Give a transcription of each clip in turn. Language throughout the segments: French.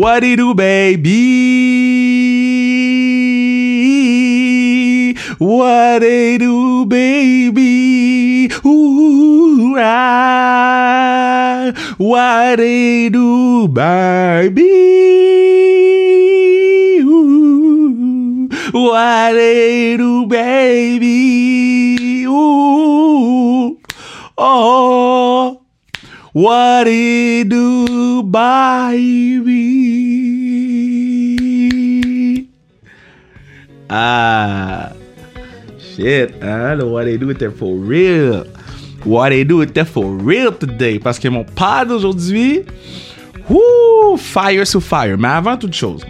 What it do, baby? What it do, baby? Ooh, ah. What it do, baby? Shit, hein, le What it do était for real? What it do était for real today? Parce que mon pad d'aujourd'hui, whoo, fire sur fire. Mais avant toute chose,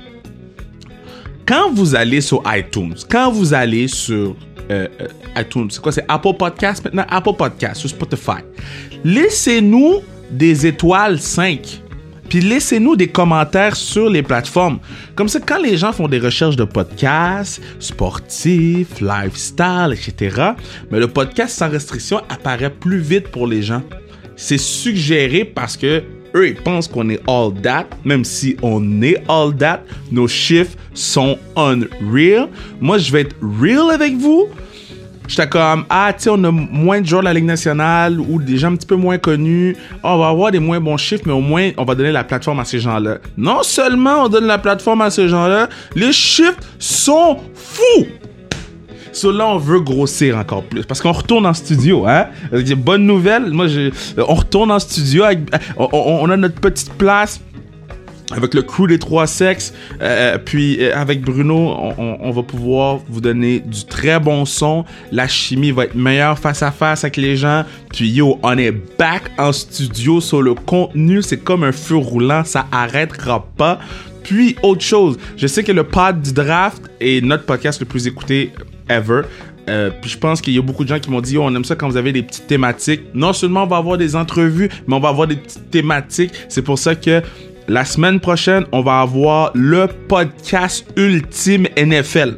quand vous allez sur iTunes, quand vous allez sur euh, euh, iTunes, c'est quoi, c'est Apple Podcast maintenant? Apple Podcast sur Spotify. Laissez-nous des étoiles 5. Puis laissez-nous des commentaires sur les plateformes. Comme ça, quand les gens font des recherches de podcasts, sportifs, lifestyle, etc., mais le podcast sans restriction apparaît plus vite pour les gens. C'est suggéré parce que eux, ils pensent qu'on est all that, même si on est all that, nos chiffres sont unreal. Moi, je vais être real avec vous. J'étais comme, ah, tu sais, on a moins de joueurs de la Ligue nationale ou des gens un petit peu moins connus. Ah, on va avoir des moins bons chiffres, mais au moins, on va donner la plateforme à ces gens-là. Non seulement on donne la plateforme à ces gens-là, les chiffres sont fous! So là, on veut grossir encore plus. Parce qu'on retourne en studio, hein? Bonne nouvelle. Moi, je, on retourne en studio. Avec, on, a notre petite place avec le crew des trois sexes, euh, puis euh, avec Bruno, on, on, va pouvoir vous donner du très bon son. La chimie va être meilleure face à face avec les gens. Puis yo, on est back en studio sur le contenu. C'est comme un feu roulant, ça arrêtera pas. Puis autre chose, je sais que le pod du draft est notre podcast le plus écouté ever. Euh, puis je pense qu'il y a beaucoup de gens qui m'ont dit oh, on aime ça quand vous avez des petites thématiques. Non seulement on va avoir des entrevues, mais on va avoir des petites thématiques. C'est pour ça que la semaine prochaine, on va avoir le podcast ultime NFL.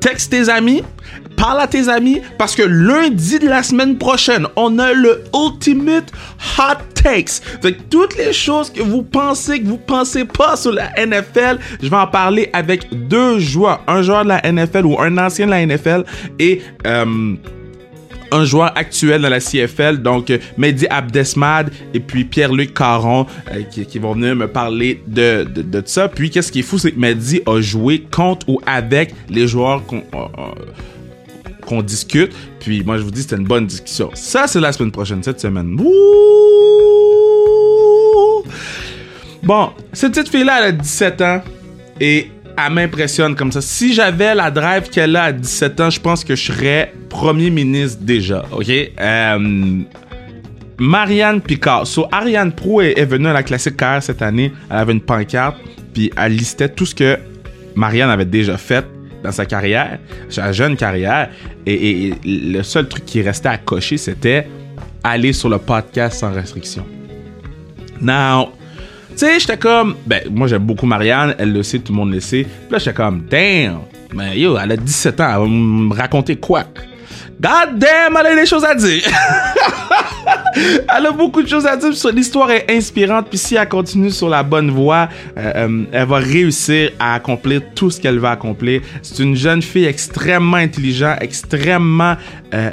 Texte tes amis, parle à tes amis, parce que lundi de la semaine prochaine, on a le Ultimate Hot Takes. Fait toutes les choses que vous pensez, que vous pensez pas sur la NFL, je vais en parler avec deux joueurs. Un joueur de la NFL ou un ancien de la NFL et... Euh, un joueur actuel dans la CFL, donc euh, Mehdi Abdesmad et puis Pierre-Luc Caron euh, qui, vont venir me parler de, ça. Puis qu'est-ce qui est fou, c'est que Mehdi a joué contre ou avec les joueurs qu'on euh, discute. Puis moi, je vous dis, c'était une bonne discussion. Ça, c'est la semaine prochaine, cette semaine. Bon, cette petite fille-là, elle a 17 ans et elle m'impressionne comme ça. Si j'avais la drive qu'elle a à 17 ans, je pense que je serais premier ministre déjà, ok? Euh, Marianne Picard. So, Ariane Pro est, venue à la classique carrière cette année. Elle avait une pancarte, puis elle listait tout ce que Marianne avait déjà fait dans sa carrière, sa jeune carrière. Et, et le seul truc qui restait à cocher, c'était aller sur le podcast sans restriction. Now, tu sais, j'étais comme, ben, moi j'aime beaucoup Marianne, elle le sait, tout le monde le sait. Puis là, j'étais comme, damn, mais yo, elle a 17 ans, elle va me raconter quoi? God damn, elle a des choses à dire. elle a beaucoup de choses à dire. L'histoire est inspirante. Puis si elle continue sur la bonne voie, euh, euh, elle va réussir à accomplir tout ce qu'elle va accomplir. C'est une jeune fille extrêmement intelligente, extrêmement... Euh,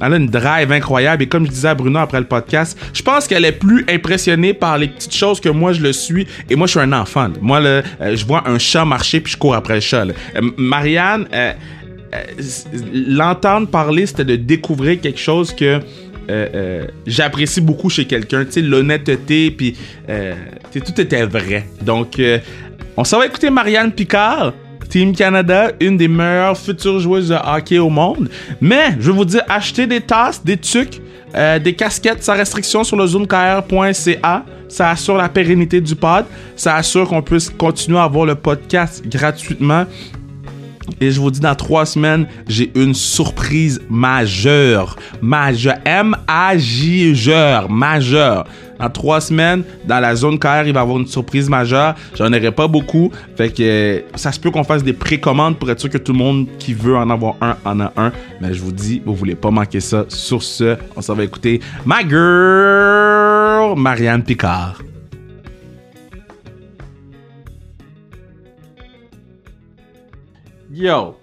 elle a une drive incroyable. Et comme je disais à Bruno après le podcast, je pense qu'elle est plus impressionnée par les petites choses que moi je le suis. Et moi, je suis un enfant. Moi, là, je vois un chat marcher puis je cours après le chat. Marianne l'entendre parler, c'était de découvrir quelque chose que euh, euh, j'apprécie beaucoup chez quelqu'un. Tu sais, l'honnêteté, puis euh, tout était vrai. Donc, on s'en va écouter Marianne Picard. Team Canada, une des meilleures futures joueuses de hockey au monde. Mais, je vais vous dire, achetez des tasses, des tucs, des casquettes sans restriction sur le zoomkr.ca. Ça assure la pérennité du pod. Ça assure qu'on puisse continuer à avoir le podcast gratuitement. Et je vous dis, dans trois semaines, j'ai une surprise majeure. Majeure. M-A-J-E-U-R. Majeure. Dans trois semaines, dans la zone KR, il va y avoir une surprise majeure. J'en aurai pas beaucoup. Fait que ça se peut qu'on fasse des précommandes pour être sûr que tout le monde qui veut en avoir un en a un. Mais je vous dis, vous voulez pas manquer ça. Sur ce, on s'en va écouter My Girl, Marianne Picard. Yo,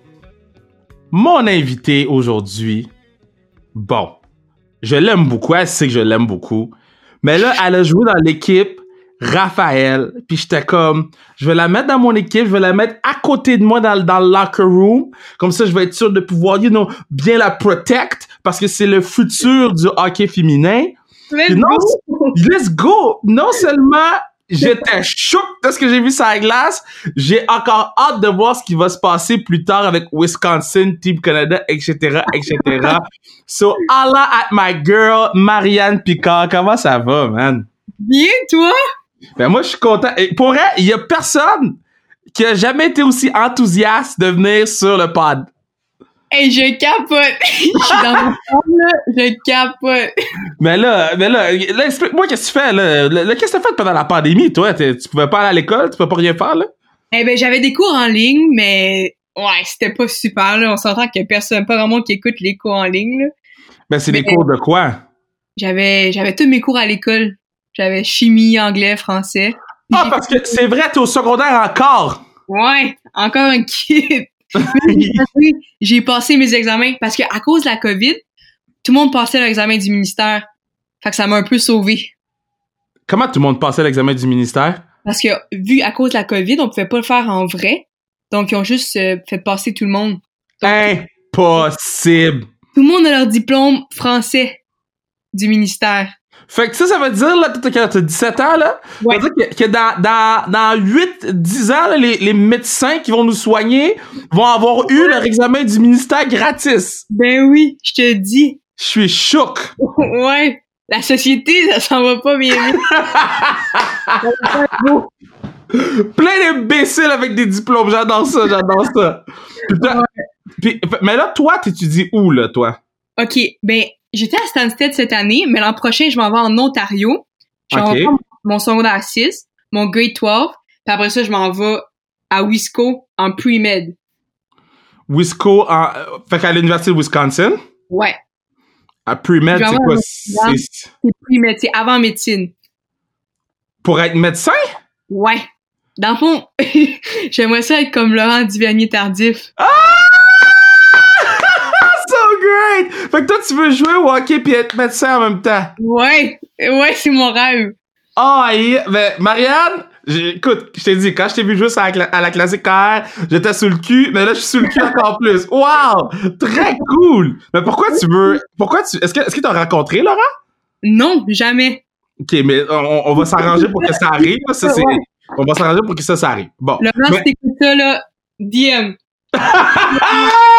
mon invité aujourd'hui, bon, je l'aime beaucoup, elle sait que je l'aime beaucoup, mais là, elle a joué dans l'équipe Raphaël, puis j'étais comme, je vais la mettre dans mon équipe, je vais la mettre à côté de moi dans, dans le locker room, comme ça je vais être sûr de pouvoir, you know, bien la protect, parce que c'est le futur du hockey féminin. Let's Puis non, go! Let's go! Non seulement j'étais choqué de ce que j'ai vu sur la glace, j'ai encore hâte de voir ce qui va se passer plus tard avec Wisconsin, Team Canada, etc., etc. so, Allah at my girl, Marianne Picard. Comment ça va, man? Bien, toi? Ben, moi, je suis content. Et pour elle, il y a personne qui a jamais été aussi enthousiaste de venir sur le pod. Hey, je capote! Je suis dans mon forme, là. Je capote. Mais là, mais là, là, explique-moi qu'est-ce que tu fais, là? Qu'est-ce que tu fait pendant la pandémie, toi? Tu pouvais pas aller à l'école? Tu pouvais pas rien faire, là? Eh ben, j'avais des cours en ligne, mais ouais, c'était pas super, là. On s'entend que personne, pas vraiment qui écoute les cours en ligne, là. Ben, c'est des cours de quoi? J'avais, j'avais tous mes cours à l'école. J'avais chimie, anglais, français. Ah, parce que c'est vrai, t'es au secondaire encore. Ouais, encore un kid. J'ai passé mes examens parce que à cause de la COVID, tout le monde passait l'examen du ministère. Fait que ça m'a un peu sauvé. Comment tout le monde passait l'examen du ministère? Parce que vu à cause de la COVID, on pouvait pas le faire en vrai. Donc ils ont juste euh, fait passer tout le monde. Impossible. Tout le monde a leur diplôme français du ministère. Fait que ça, ça veut dire, là, t'as t'as 17 ans, là, Ouais. ça veut dire que, que dans, dans, dans 8, 10 ans, là, les, les médecins qui vont nous soigner vont avoir eu leur examen du ministère gratis. Ben oui, je te dis. Je suis choc. ouais. La société, ça s'en va pas bien. Plein d'imbéciles avec des diplômes. J'adore ça, j'adore ça. Puis- mais là, toi, t'étudies où, là, toi? OK, ben, j'étais à Stansted cette année, mais l'an prochain, je m'en vais en Ontario. Je vais Ok. avoir mon secondaire 6, mon grade 12, puis après ça, je m'en vais à Wisco en pre-med. Wisco, en, euh, fait qu'à l'Université de Wisconsin, Ouais, à pre-med, c'est quoi? C'est pre-med, c'est avant médecine. pour être médecin? Ouais. Dans le fond, j'aimerais ça être comme Laurent Duvernay-Tardif. Ah! Fait que toi, tu veux jouer au hockey puis être médecin en même temps. Ouais, ouais, c'est mon rêve. Ah, yeah. mais Marianne, écoute, je t'ai dit, quand je t'ai vu jouer à la, à la classique KR, j'étais sous le cul, mais là, je suis sous le cul encore plus. Wow! Très cool! Mais pourquoi tu veux, pourquoi tu, est-ce que, est-ce que t'as rencontré Laurent? Non, jamais. Ok, mais on, on va s'arranger pour que ça arrive, là, ça, c'est, on va s'arranger pour que ça, ça arrive. Bon. Laurent, Mais- si t'écoutes ça, là, DM.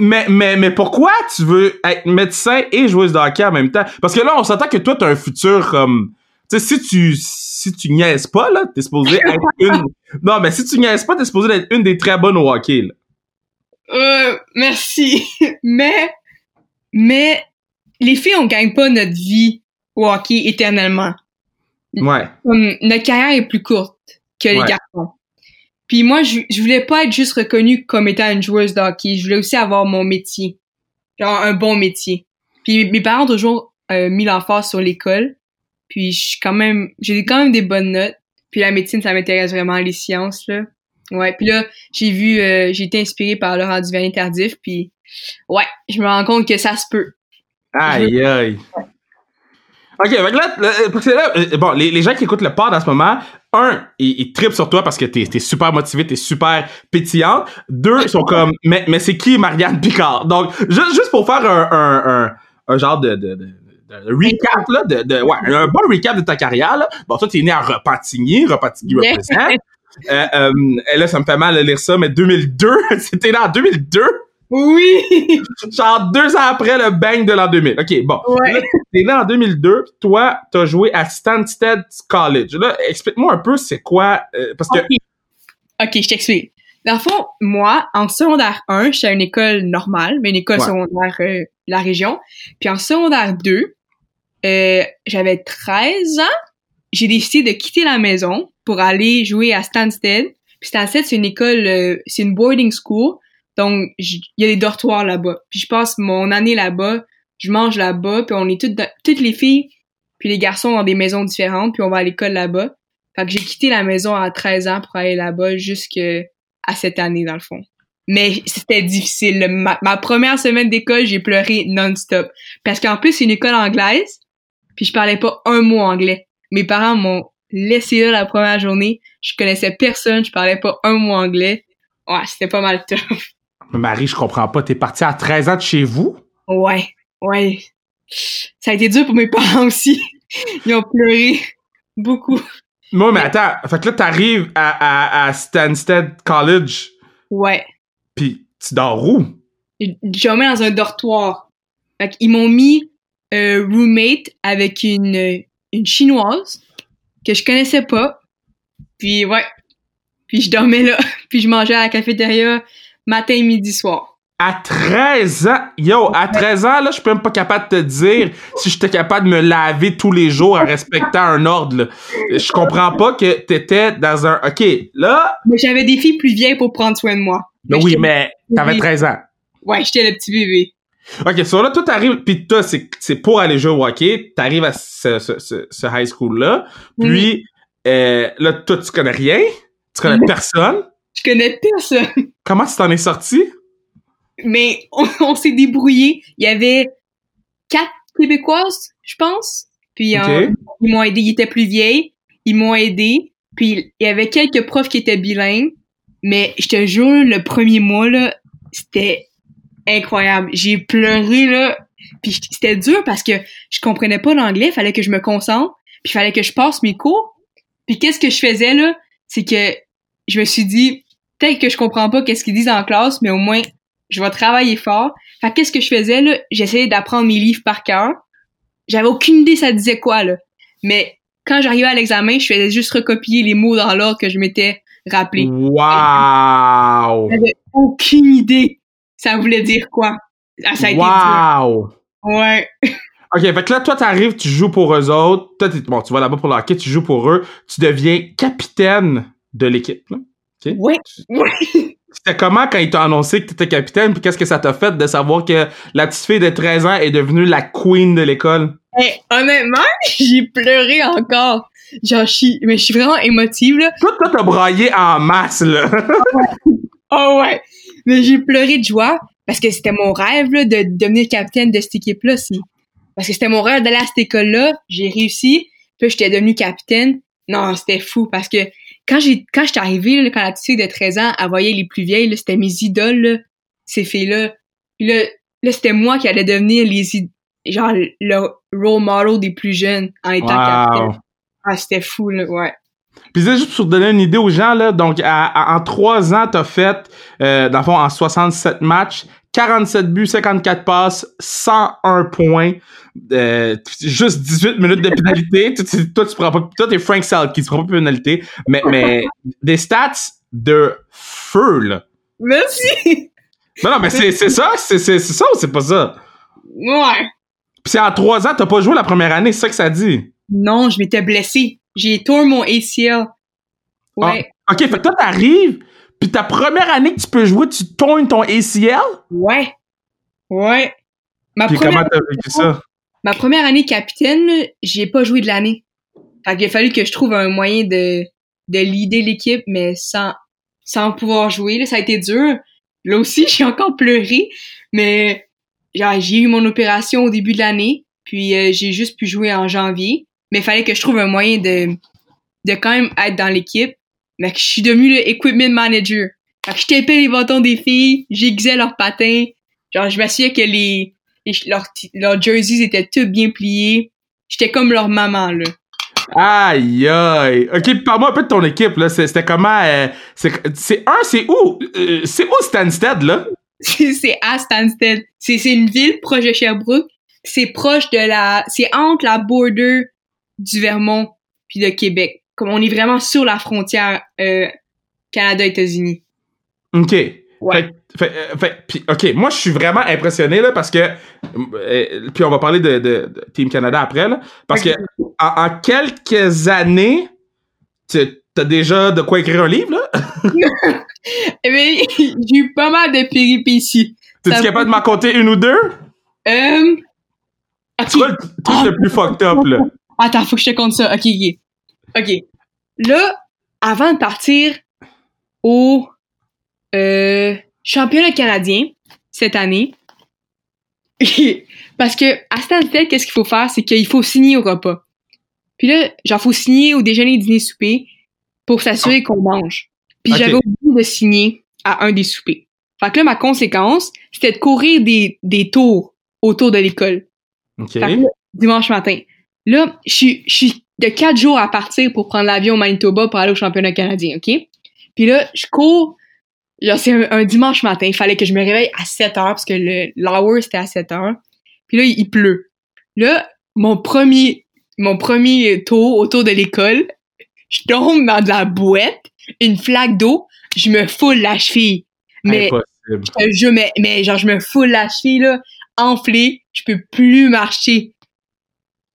mais, mais, mais, pourquoi tu veux être médecin et joueuse de hockey en même temps? Parce que là, on s'entend que toi, t'as un futur comme... Tu sais, si tu, si tu niaises pas, là, t'es supposé être une... Non, mais si tu niaises pas, t'es supposé être une des très bonnes au hockey, là. Euh, merci. mais, mais, les filles, on gagne pas notre vie au hockey éternellement. Ouais. Comme, notre carrière est plus courte que les Ouais. garçons. Puis moi, je, je voulais pas être juste reconnue comme étant une joueuse de hockey. Je voulais aussi avoir mon métier. Genre, un bon métier. Puis mes parents ont toujours euh, mis l'emphase sur l'école. Puis je suis quand même, j'ai quand même des bonnes notes. Puis la médecine, ça m'intéresse vraiment, les sciences, là. Ouais, puis là, j'ai vu, euh, j'ai été inspirée par Laurent Duvernay-Tardif, puis ouais, je me rends compte que ça se peut. Aïe, aïe. Ok, fait que là, parce que là, euh, bon, les, les gens qui écoutent le pod en ce moment, un, ils, ils trippent sur toi parce que t'es es super motivé, t'es super pétillante. Deux, ils sont comme, mais, mais c'est qui Marianne Picard? Donc, juste, juste pour faire un, un, un, un genre de, de, de, de recap, là, de, de, ouais, un bon recap de ta carrière, là. Bon, toi, t'es né à Repentigny, Repentigny représente. Euh, euh, et là, ça me fait mal de lire ça, mais 2002, c'était là en 2002, Oui! genre deux ans après le bang de l'an 2000. OK, bon. Ouais. Là, T'es né en 2002, pis toi, t'as joué à Stansted College. Là, explique-moi un peu c'est quoi, euh, parce que... Ok, Ok, je t'explique. Dans le fond, moi, en secondaire 1, j'étais à une école normale, mais une école Ouais. secondaire euh, de la région. Puis en secondaire 2, euh, j'avais 13 ans. J'ai décidé de quitter la maison pour aller jouer à Stansted. Puis Stansted, c'est une école, euh, c'est une boarding school. Donc, il y a des dortoirs là-bas. Puis je passe mon année là-bas, je mange là-bas, puis on est toutes, toutes les filles, puis les garçons dans des maisons différentes, puis on va à l'école là-bas. Fait que j'ai quitté la maison à 13 ans pour aller là-bas jusque à cette année, dans le fond. Mais c'était difficile. ma première semaine d'école, j'ai pleuré non-stop. Parce qu'en plus, c'est une école anglaise, puis je parlais pas un mot anglais. Mes parents m'ont laissé là la première journée. Je connaissais personne, je parlais pas un mot anglais. Ouais, c'était pas mal tough. Marie, je comprends pas. T'es partie à 13 ans de chez vous? Ouais, ouais. Ça a été dur pour mes parents aussi. Ils ont pleuré beaucoup. Non, mais attends. Fait que là, t'arrives à, à, à Stansted College, Ouais. puis tu dors où? J'ai mis dans un dortoir. Fait qu'ils m'ont mis euh, roommate avec une, une chinoise que je connaissais pas. Puis ouais. Puis je dormais là. Puis je mangeais à la cafétéria matin, midi, soir. À 13 ans, yo, à 13 ans, là, je suis même pas capable de te dire si j'étais capable de me laver tous les jours en respectant un ordre, là. Je comprends pas que t'étais dans un, ok, là, Mais j'avais des filles plus vieilles pour prendre soin de moi. ben Mais oui, mais t'avais Oui. 13 ans. Ouais, j'étais le petit bébé. Ok, so là, toi, t'arrives, pis toi, c'est, c'est pour aller jouer au hockey, t'arrives à ce, ce, ce, ce high school-là, puis, euh, là, toi, tu connais rien, tu connais personne? Je connais personne. Comment tu t'en es sorti? Mais on, on s'est débrouillé. Il y avait quatre Québécoises, je pense. Puis euh, ils m'ont aidé. Ils étaient plus vieilles. Ils m'ont aidé. Puis il y avait quelques profs qui étaient bilingues. Mais je te jure, le premier mois, là, c'était incroyable. J'ai pleuré, là. Puis c'était dur parce que je comprenais pas l'anglais. Fallait que je me concentre. Puis fallait que je passe mes cours. Puis qu'est-ce que je faisais, là? C'est que je me suis dit, peut-être que je comprends pas qu'est-ce qu'ils disent en classe, mais au moins, je vais travailler fort. Fait que qu'est-ce que je faisais, là? J'essayais d'apprendre mes livres par cœur. J'avais aucune idée ça disait quoi, là. Mais quand j'arrivais à l'examen, je faisais juste recopier les mots dans l'ordre que je m'étais rappelé. Wow! J'avais aucune idée ça voulait dire quoi. Ah, ça a été Wow! dur. Ouais. Ok, fait que là, toi, t'arrives, tu joues pour eux autres. Toi, bon, tu vas là-bas pour le hockey, tu joues pour eux. Tu deviens capitaine de l'équipe. là. Ouais. Ouais. C'était comment quand ils t'ont annoncé que t'étais capitaine, puis qu'est-ce que ça t'a fait de savoir que la petite fille de 13 ans est devenue la queen de l'école? Hey, honnêtement, j'ai pleuré encore. Genre, je suis, mais je suis vraiment émotive, là. Toi, toi, t'as braillé en masse, là. Oh ouais. Mais j'ai pleuré de joie parce que c'était mon rêve là, de devenir capitaine de cette équipe-là. Parce que c'était mon rêve d'aller à cette école-là. J'ai réussi. Puis j'étais devenue capitaine. Non, c'était fou parce que quand j'ai quand j'étais arrivée, là, quand la petite fille de 13 ans, elle voyait les plus vieilles, là, c'était mes idoles, là, ces filles-là. Là, là c'était moi qui allais devenir les genre le role model des plus jeunes en étant Wow. capitaine. Ah, c'était fou, là, ouais. Puis c'est juste pour donner une idée aux gens, là, donc à- à- en trois ans, t'as fait, euh, dans le fond, en 67 matchs, 47 buts, 54 passes, 101 points, euh, juste 18 minutes de pénalité. toi, tu- toi, tu prends pas, toi, t'es Frank Selke, tu prends pas de pénalité, mais, mais des stats de feu, là. Merci! Non, non, mais c'est c'est ça, c'est c'est- c'est ça ou c'est pas ça? Ouais. Puis c'est en trois ans, t'as pas joué la première année, c'est ça que ça dit. Non, je m'étais blessée. J'ai tourné mon ACL. Ouais. OK, fait que toi, t'arrives, puis ta première année que tu peux jouer, tu tournes ton ACL? Ouais. Ouais. Ma Puis première, comment t'as vécu ça? ma première année capitaine, j'ai pas joué de l'année. Fait qu'il a fallu que je trouve un moyen de, de leader l'équipe, mais sans, sans pouvoir jouer. Là, ça a été dur. Là aussi, j'ai encore pleuré, mais genre, j'ai eu mon opération au début de l'année, puis euh, j'ai juste pu jouer en janvier. Mais il fallait que je trouve un moyen de, de quand même être dans l'équipe. Mais que je suis devenue le equipment manager. Fait que je tapais les bâtons des filles, j'aiguisais leurs patins. Genre, je m'assurais que les, les- leurs, leurs jerseys étaient tous bien pliés. J'étais comme leur maman, là. Aïe, aïe. OK, parle-moi un peu de ton équipe, là. C'était comment... euh, c'est c'est- un, c'est où? Euh, c'est où Stansted, là? C'est à Stansted. C'est c'est une ville proche de Sherbrooke. C'est proche de la... C'est entre la border du Vermont puis de Québec. Comme on est vraiment sur la frontière euh, Canada-États-Unis. OK. Ouais. Fait, fait, euh, fait- OK, moi, je suis vraiment impressionné, là, parce que... euh, puis on va parler de, de- de Team Canada après, là. Parce que en, en quelques années, tu- t'as déjà de quoi écrire un livre, là? Eh bien, j'ai eu pas mal de péripéties. T'es-tu capable de m'en compter une ou deux? Euh... C'est quoi le truc Ah. le plus fucked up, là? Attends, faut que je te compte ça. Ok, ok. Ok. Là, avant de partir au Euh, championnat canadien cette année. Parce que à Stansted, qu'est-ce qu'il faut faire, c'est qu'il faut signer au repas. Puis là, genre faut signer au déjeuner, dîner, souper pour s'assurer qu'on mange. Puis j'avais oublié de signer à un des soupers. Fait que là, ma conséquence, c'était de courir des, des tours autour de l'école. Dimanche matin. Là, je suis de quatre jours à partir pour prendre l'avion au Manitoba pour aller au championnat canadien, OK? Puis là, je cours. Genre, c'est un, un dimanche matin. Il fallait que je me réveille à 7 heures parce que l'hour, c'était à 7 heures. Puis là, il, il pleut. Là, mon premier, mon premier tour autour de l'école, je tombe dans de la boîte, une flaque d'eau, je me foule la cheville. Mais Impossible. je mais, mais genre je me foule la cheville là, enflée, je peux plus marcher.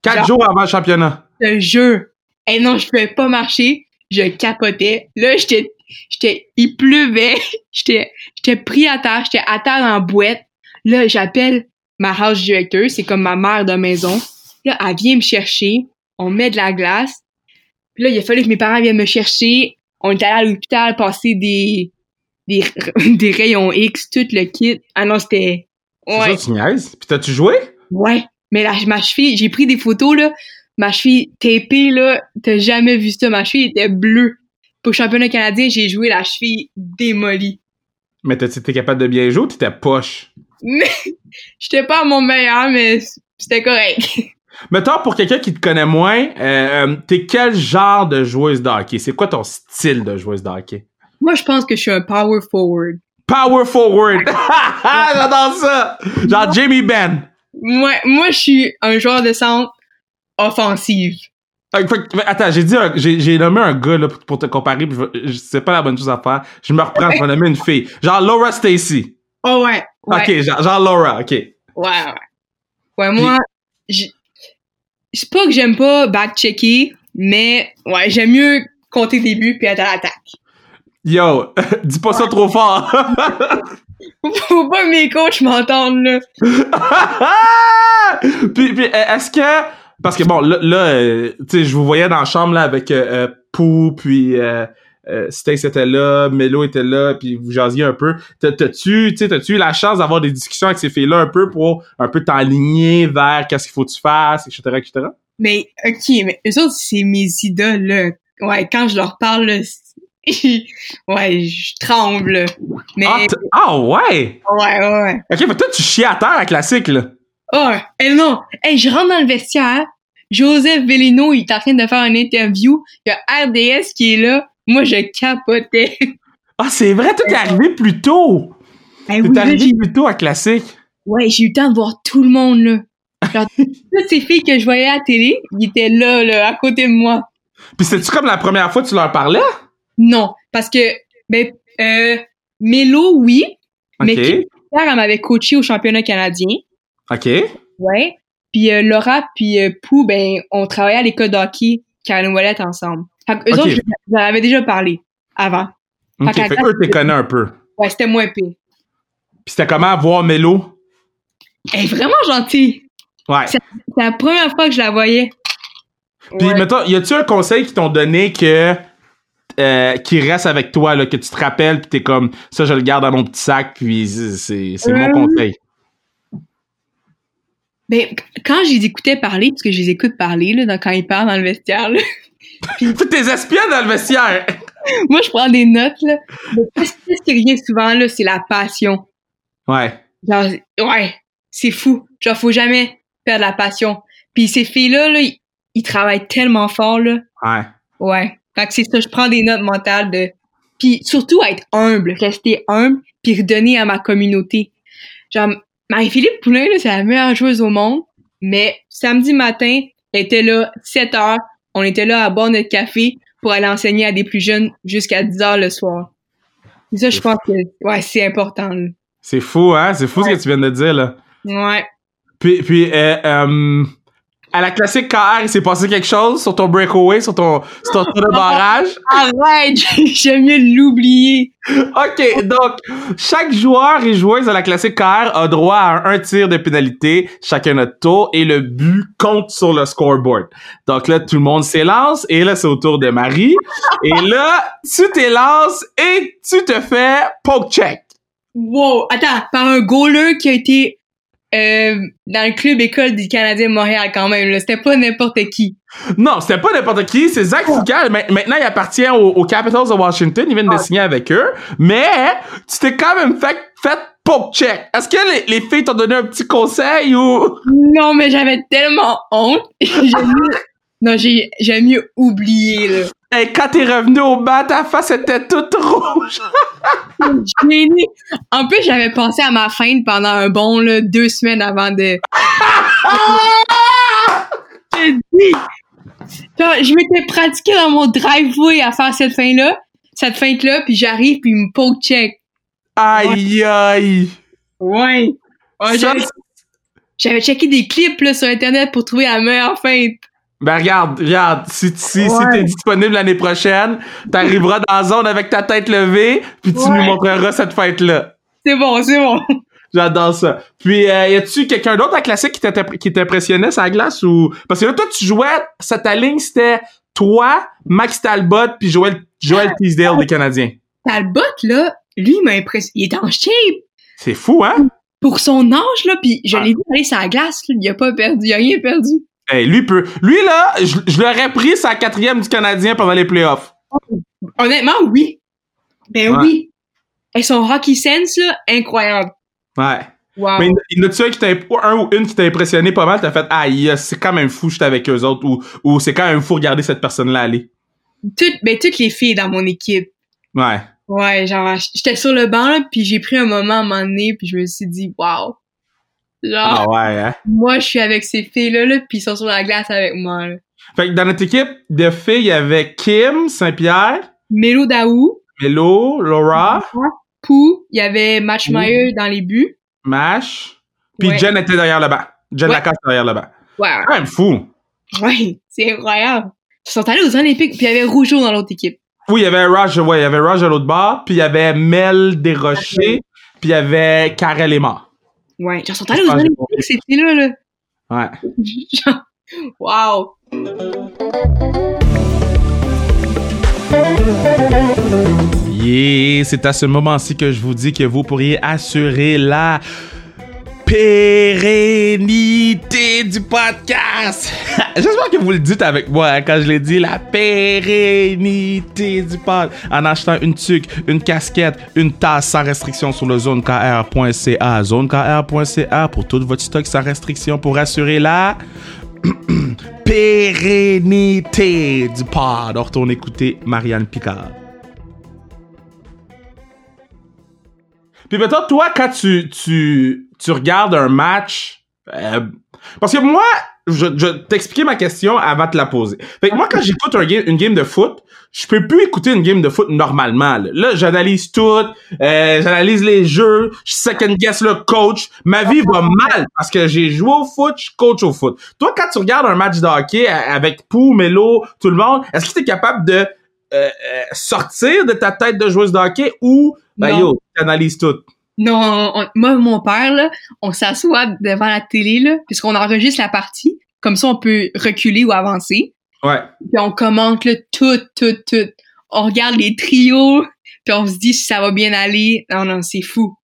Quatre genre- jours avant le championnat. Je te jure. Et non, je pouvais pas marcher, je capotais. Là, j'étais j'étais il pleuvait, j'étais j'étais pris à terre, j'étais à terre la boîte. Là, j'appelle ma house director, c'est comme ma mère de maison. Là, elle vient me chercher, on met de la glace. Puis là, il a fallu que mes parents viennent me chercher. On est allé à l'hôpital passer des des, des rayons X, tout le kit. Ah non, c'était C'est ouais. ça, tu niaises? Puis t'as-tu joué? Ouais, mais là, ma cheville, j'ai pris des photos, là. Ma cheville tapée, là, t'as jamais vu ça. Ma cheville était bleue. Pour le championnat canadien, j'ai joué la cheville démolie. Mais t'as- t'étais capable de bien jouer ou t'étais poche? Mais j'étais pas à mon meilleur, mais c'était correct. Mettons, pour quelqu'un qui te connaît moins, euh, euh, t'es quel genre de joueuse de hockey? C'est quoi ton style de joueuse de hockey? Moi, je pense que je suis un power forward. Power forward! J'adore ça! Genre Jamie Benn. Moi, moi, je suis un joueur de centre offensive. Que- attends, j'ai dit, j'ai, nommé un gars là, pour, te comparer, puis c'est pas la bonne chose à faire. Je me reprends, je vais nommer une fille. Genre Laura Stacy. Oh ouais. ouais. Ok, genre, genre Laura, ok. Ouais, ouais. Ouais, moi, j'ai- c'est pas que j'aime pas back-checker, mais ouais, j'aime mieux compter des buts puis être à l'attaque. Yo, dis pas ça trop fort. Faut pas que mes coachs m'entendent, là. puis, puis, est-ce que parce que bon là, là euh, tu sais je vous voyais dans la chambre là avec euh, euh, Pou puis euh, euh, Stace était là, Melo était là, puis vous jasiez un peu. T'as- T'as-tu, t'as-tu eu la chance d'avoir des discussions avec ces filles-là un peu pour un peu t'aligner vers qu'est-ce qu'il faut que tu fasses, etc., etc. Mais, ok, mais eux autres, c'est mes idoles, là. Ouais, quand je leur parle, là, ouais, je tremble. Mais, Ah, ah ouais! ouais, ouais, ouais. Ok, mais toi tu chies à terre à classique là. Oh, eh non, hey, je rentre dans le vestiaire, Joseph Vellino, il est en train de faire une interview, il y a RDS qui est là, moi, je capotais. Ah c'est vrai, toi t'es arrivé plus tôt. Eh T'es oui, là, arrivé plus tôt à classique. Ouais, j'ai eu le temps de voir tout le monde, là. Genre, toutes ces filles que je voyais à la télé, ils étaient là, là, à côté de moi. Puis c'était-tu comme la première fois que tu leur parlais? Non, parce que, ben, euh, Mélo, oui, mais Ok. Claire, elle m'avait coaché au championnat canadien. Ok. Ouais. Puis euh, Laura puis euh, Pou, ben, on travaillait à l'école de hockey Caroline Wallet ensemble. Fait eux Ok. autres, je je leur avais déjà parlé avant. Ok, Fait qu'à fait que eux, t'es connais un peu. Ouais, c'était moins pire. Puis c'était comment voir Mélo? Elle est vraiment gentille. Ouais. C'est la première fois que je la voyais. Puis Ouais. mettons, y a-tu un conseil qui t'ont donné que euh, qui reste avec toi, là, que tu te rappelles, puis t'es comme ça, je le garde dans mon petit sac, puis c'est, mon Euh. conseil. Ben, quand je les écoutais parler, parce que je les écoute parler, là, quand ils parlent dans le vestiaire, là, Toutes tes espionnes dans le vestiaire! moi, je prends des notes, là. Mais qu'est-ce qui revient souvent, là, c'est la passion. Ouais. Genre, ouais, c'est fou. Genre, faut jamais perdre la passion. Puis ces filles-là, là, ils, ils travaillent tellement fort, là. Ouais. Ouais. Fait que c'est ça, je prends des notes mentales de... Puis surtout, être humble, rester humble, puis redonner à ma communauté. Genre, Marie-Philippe Poulain, là, c'est la meilleure joueuse au monde, mais samedi matin, elle était là, 7 heures, on était là à boire notre café pour aller enseigner à des plus jeunes jusqu'à 10 heures le soir. Et ça, je pense que, ouais, c'est important, là. C'est fou, hein? C'est fou ce que tu viens de dire, là. Ouais. Puis, puis euh, euh, à la classique KR, il s'est passé quelque chose sur ton breakaway, sur ton, sur ton tour de barrage. Arrête, j'aime mieux l'oublier. OK, donc, chaque joueur et joueuse à la classique KR a droit à un, tir de pénalité, chacun notre tour, et le but compte sur le scoreboard. Donc là, tout le monde s'élance, et là, c'est au tour de Marie. Et là, tu t'élances et tu te fais poke check. Wow, attends, par un goaler qui a été euh, dans le club école du Canadien de Montréal quand même. là. C'était pas n'importe qui. Non, c'était pas n'importe qui, c'est Zach Foucault. Ma- Maintenant, il appartient aux, aux Capitals de Washington. Il vient de signer avec eux. Mais, tu t'es quand même fait, fait poke check. Est-ce que les, les filles t'ont donné un petit conseil ou... Non, mais j'avais tellement honte. J'ai mieux... Non, j'ai j'ai mieux oublié, là. Hey, quand t'es revenu au bas, ta face était toute rouge. Gêné. En plus, j'avais pensé à ma feinte pendant un bon là, deux semaines avant de. Je dis. Je m'étais pratiqué dans mon driveway à faire cette feinte-là, cette feinte-là, puis j'arrive, puis il me poke check. Aïe, aïe. Ouais. Ouais, J'avais checké des clips là, sur Internet pour trouver la meilleure feinte. Ben regarde, regarde, si, si, si t'es disponible l'année prochaine, t'arriveras dans la zone avec ta tête levée, puis tu Ouais. nous montreras cette fête-là. C'est bon, c'est bon. J'adore ça. Puis, euh, y a-tu quelqu'un d'autre à la classique qui t'imp- qui t'impressionnait sur la glace ou... Parce que là, toi, tu jouais, ça, ta ligne, c'était toi, Max Talbot, puis Joel, Joel Teasdale des Canadiens. Talbot, là, lui, il m'a impressionné. Il est en shape. C'est fou, hein? pour son âge, là, puis je Ouais. l'ai vu aller sur la glace, là, il a pas perdu, il a rien perdu. Hey, lui peut... Lui, là, je, je l'aurais pris sa quatrième du Canadien pendant les playoffs. Honnêtement, oui. Ben Ouais. oui. Et son hockey sense, là, incroyable. Ouais. Wow. Mais il y en a-tu un, ou une qui t'a impressionné pas mal, t'as fait « Ah, c'est quand même fou, j'étais avec eux autres » ou, ou c'est quand même fou regarder cette personne-là aller. Toutes, ben, toutes les filles dans mon équipe. Ouais. Ouais, genre, j'étais sur le banc, là, puis j'ai pris un moment à un moment donné, puis je me suis dit, wow. Genre, Ah ouais, hein? moi, je suis avec ces filles-là, là, puis ils sont sur la glace avec moi, là. Fait que dans notre équipe de filles, il y avait Kim, Saint-Pierre, Mélo Daou, Melo, Laura, Pou, il y avait Matchmeyer dans les buts. Mash, puis Ouais. Jen était derrière le banc. Jen Ouais. Lacasse derrière le banc. Ouais, Quand même fou. ouais, c'est incroyable. Ils sont allés aux Olympiques, puis il y avait Rougeau dans l'autre équipe. Oui, il y avait Raj, ouais, il y avait Raj à l'autre bord, puis il y avait Mel Desrochers, puis il y avait Karel Emma. Ouais, genre, ils sont allés Je aux Olympiques, ces filles-là, là. Ouais. Genre, wow. Yeah, c'est à ce moment-ci que je vous dis que vous pourriez assurer la pérennité du podcast. J'espère que vous le dites avec moi hein, quand je l'ai dit, la pérennité du pod. En achetant une tuque, une casquette, une tasse sans restriction sur le zonekr.ca. Zonekr.ca pour tout votre stock sans restriction pour assurer la pérennité du pod. On retourne écouter Marianne Picard. Puis mettons, toi, quand tu, tu, tu regardes un match, euh, parce que moi, je, je t'expliquer ma question avant de te la poser. Fait que moi, quand j'écoute un game, une game de foot, je peux plus écouter une game de foot normalement. Là, Là, j'analyse tout, euh, j'analyse les jeux, je second guess le coach. Ma vie va mal parce que j'ai joué au foot, je coach au foot. Toi, quand tu regardes un match de hockey avec Pou, Melo, tout le monde, est-ce que tu es capable de euh, euh, sortir de ta tête de joueuse de hockey ou ben yo, tu analyses tout? Non, on- moi, mon père, là, on s'assoit devant la télé, là, puisqu'on enregistre la partie. Comme ça, on peut reculer ou avancer. Ouais. Puis on commente, là, tout, tout, tout. On regarde les trios, puis on se dit si ça va bien aller. Non, non, c'est fou.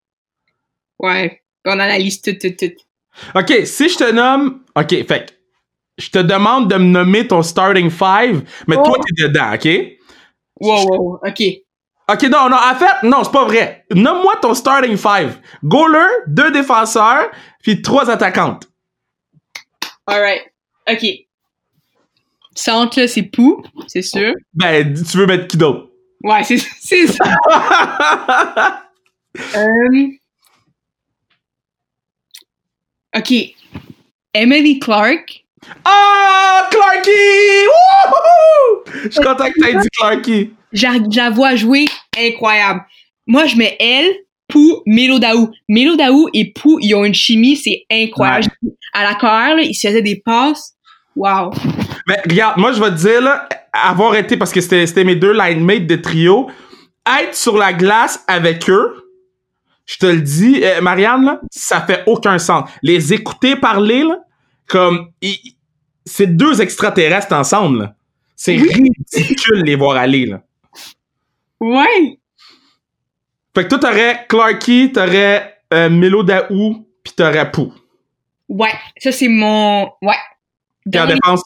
Ouais. Puis on analyse tout, tout, tout. OK, si je te nomme... OK, fait je te demande de me nommer ton starting five, mais Oh. toi, t'es dedans, OK? Wow, wow, OK. OK, non, non, en fait, non, c'est pas vrai. Nomme-moi ton starting five. Goaler, deux défenseurs, puis trois attaquantes. Alright. OK. Centre, là, c'est Pou, c'est sûr. Ben, tu veux mettre qui d'autre? Ouais, c'est c'est ça. Euh, OK. Emily Clark. Ah, Clarky! Wouhou! Je suis content que t'aies dit Clarky. Je la- vois jouer incroyable. Moi, je mets elle, Pou, Melo Daou. Melo Daou et Pou, ils ont une chimie, c'est incroyable. À la carrière, ils se faisaient des passes. Wow. Mais regarde, moi, je vais te dire, là, avoir été, parce que c'était c'était mes deux line mates de trio, être sur la glace avec eux, je te le dis, euh, Marianne, là, ça fait aucun sens. Les écouter parler, là, comme, c'est deux extraterrestres ensemble, là. C'est ridicule les voir aller, là. Ouais. Fait que toi, t'aurais Clarky, t'aurais euh, Melo Daou, pis t'aurais Pou. Ouais. Ça, c'est mon. Ouais. En Dans les, défense,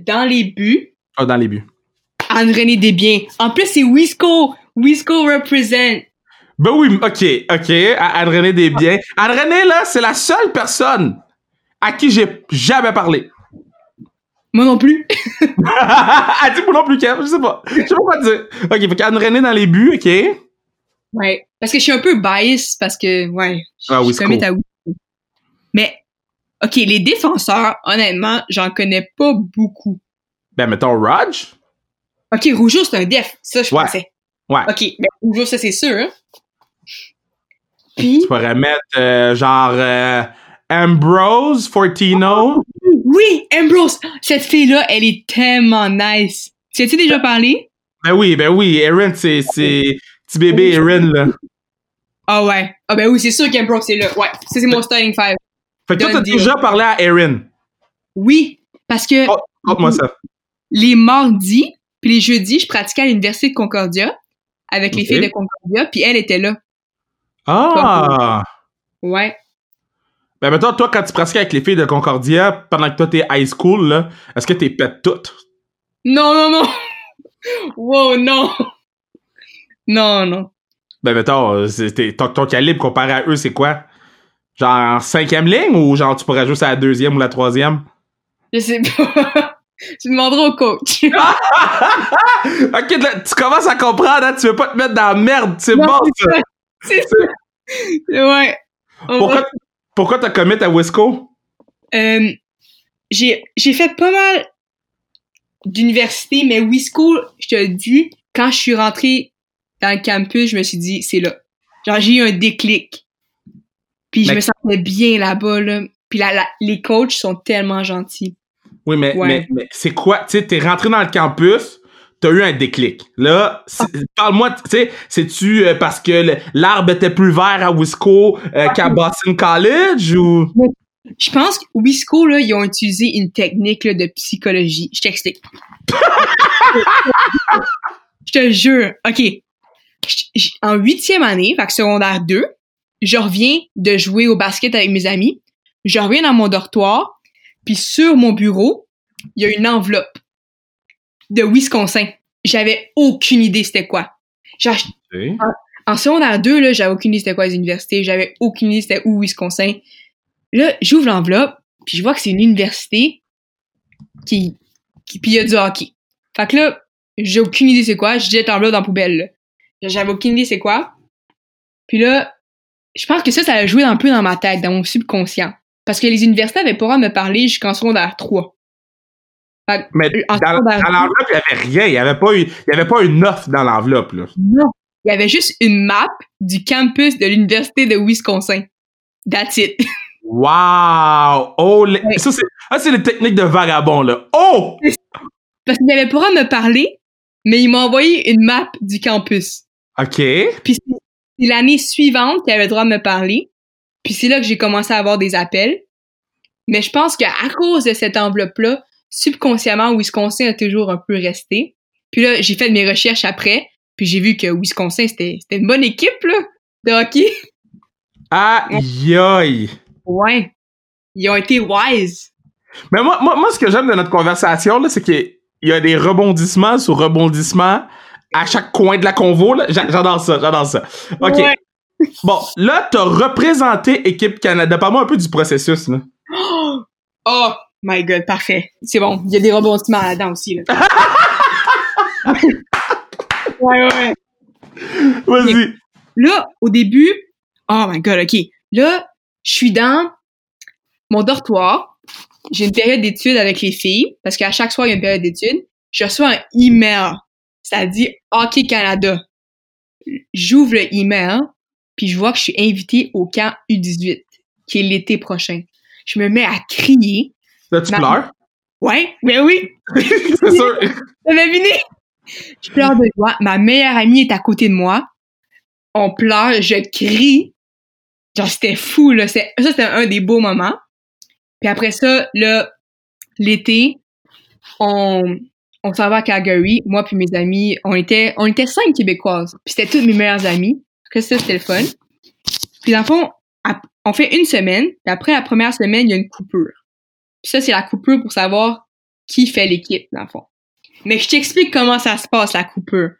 dans les buts, ah, dans les buts. Desbiens. En plus, c'est Wisco. Wisco represent. Ben oui, ok, ok. À Anne-Renée Desbiens. Anne-Renée, là, c'est la seule personne à qui j'ai jamais parlé. Moi non plus. Elle dit moi non plus, Kev. Je sais pas. Je sais pas quoi dire. Ok, fait qu'Anne-Renée dans les buts, ok. Ouais. Parce que je suis un peu biased parce que, ouais. je- Ah, je commit à Wisco. Mais, ok, les défenseurs, honnêtement, j'en connais pas beaucoup. Ben, mettons Raj. Ok, Rougeau, c'est un def. Ça, je Ouais. pensais. Ouais. Ok, mais Rougeau, ça, c'est sûr. hein. Puis, Tu pourrais mettre, euh, genre, euh, Ambrose, Fortino? oui, Ambrose. Cette fille-là, elle est tellement nice. Tu as-tu déjà parlé? Ben oui, ben oui. Erin, c'est, c'est, petit bébé Erin, là. Ah ouais. Ah ben oui, c'est sûr qu'Ambrose est là. Ouais, ça, c'est mon starting five. Fait que toi, t'as déjà parlé à Erin. Oui, parce que Oh. Conte-moi ça. les mardis puis les jeudis, je pratiquais à l'université de Concordia avec les filles de Concordia, puis elle était là. Ah! Ouais. Ben, mettons, toi, quand tu pratiquais avec les filles de Concordia, pendant que toi, t'es high school, là, est-ce que t'es pètes toutes? Non, non, non. wow, non. Non, non. Ben, mettons, ton, ton calibre comparé à eux, c'est quoi? Genre cinquième ligne ou genre tu pourrais jouer à la deuxième ou la troisième? Je sais pas. tu demanderas au coach. ok, là, tu commences à comprendre, hein, tu veux pas te mettre dans la merde, c'est bon c'est ça. C'est ça. Ouais. Pourquoi, pourquoi t'as commit à Wisco? Euh, j'ai j'ai fait pas mal d'universités, mais Wisco, je te le dis, quand je suis rentrée dans le campus, je me suis dit, c'est là. Genre, j'ai eu un déclic. Puis je Mais- me sentais bien là-bas, là. Puis la- la- les coachs sont tellement gentils. Oui, mais, Ouais. mais, mais c'est quoi? Tu sais, t'es rentré dans le campus, t'as eu un déclic. Là, parle-moi, tu sais, c'est-tu euh, parce que l'arbre était plus vert à Wisco euh, qu'à Boston College ou? Je pense que Wisco, là, ils ont utilisé une technique là, de psychologie. Je t'explique. je te jure. OK. En huitième année, fait que secondaire 2, je reviens de jouer au basket avec mes amis. Je reviens dans mon dortoir, puis sur mon bureau, il y a une enveloppe de Wisconsin. J'avais aucune idée c'était quoi. Genre, en secondaire 2, là, j'avais aucune idée c'était quoi les universités. J'avais aucune idée c'était où Wisconsin. Là, j'ouvre l'enveloppe, puis je vois que c'est une université qui, qui puis il y a du hockey. Fait que là, j'ai aucune idée c'est quoi. Je jette l'enveloppe dans la poubelle, J'avais aucune idée c'est quoi. Puis là, je pense que ça, ça a joué un peu dans ma tête, dans mon subconscient. Parce que les universités avaient pas le droit de me parler jusqu'en secondaire 3. Mais dans, l'enveloppe, il y avait rien. Il y avait pas eu, il y avait pas une offre dans l'enveloppe, là. Non. Il y avait juste une map du campus de l'université de Wisconsin. That's it. Wow! Oh, les- Ouais. ça, c'est, ah, c'est les techniques de vagabond, là. Oh! Parce qu'il n'avait pas le droit de me parler, mais il m'a envoyé une map du campus. OK. Puis c'est l'année suivante qu'il avait le droit de me parler. Puis c'est là que j'ai commencé à avoir des appels. Mais je pense qu'à cause de cette enveloppe-là, subconsciemment, Wisconsin a toujours un peu resté. Puis là, j'ai fait mes recherches après, puis j'ai vu que Wisconsin, c'était une bonne équipe, là, de hockey. Aïe, aïe. Ouais. Ils ont été wise. Mais moi, moi, moi, ce que j'aime de notre conversation, là, c'est qu'il y a des rebondissements sur rebondissements à chaque coin de la convo, J'adore ça, j'adore ça. OK. Ouais. Bon, là, t'as représenté Équipe Canada. Parle-moi un peu du processus, là. Oh my god, parfait. C'est bon. Il y a des rebondissements là-dedans aussi, là. ouais, ouais. Vas-y. Là, au début, oh my god, ok. Là, je suis dans mon dortoir. J'ai une période d'études avec les filles, parce qu'à chaque soir, il y a une période d'études. Je reçois un email. Ça dit Hockey Canada. J'ouvre le email, puis je vois que je suis invitée au camp U18, qui est l'été prochain. Je me mets à crier. Là, tu Ma- pleures? Ouais, ben oui, C'est sûr. deviné? Je pleure de joie. Ma meilleure amie est à côté de moi. On pleure, je crie. Genre, c'était fou, là. Ça, c'était un des beaux moments. Puis après ça, là, l'été, on, on s'en va à Calgary. Moi puis mes amis, on était, on était cinq Québécoises. Puis c'était toutes mes meilleures amies. Que ça, c'était le fun. Puis dans le fond, on fait une semaine. Puis après la première semaine, il y a une coupure. Puis ça, c'est la coupure pour savoir qui fait l'équipe, dans le fond. Mais je t'explique comment ça se passe, la coupure.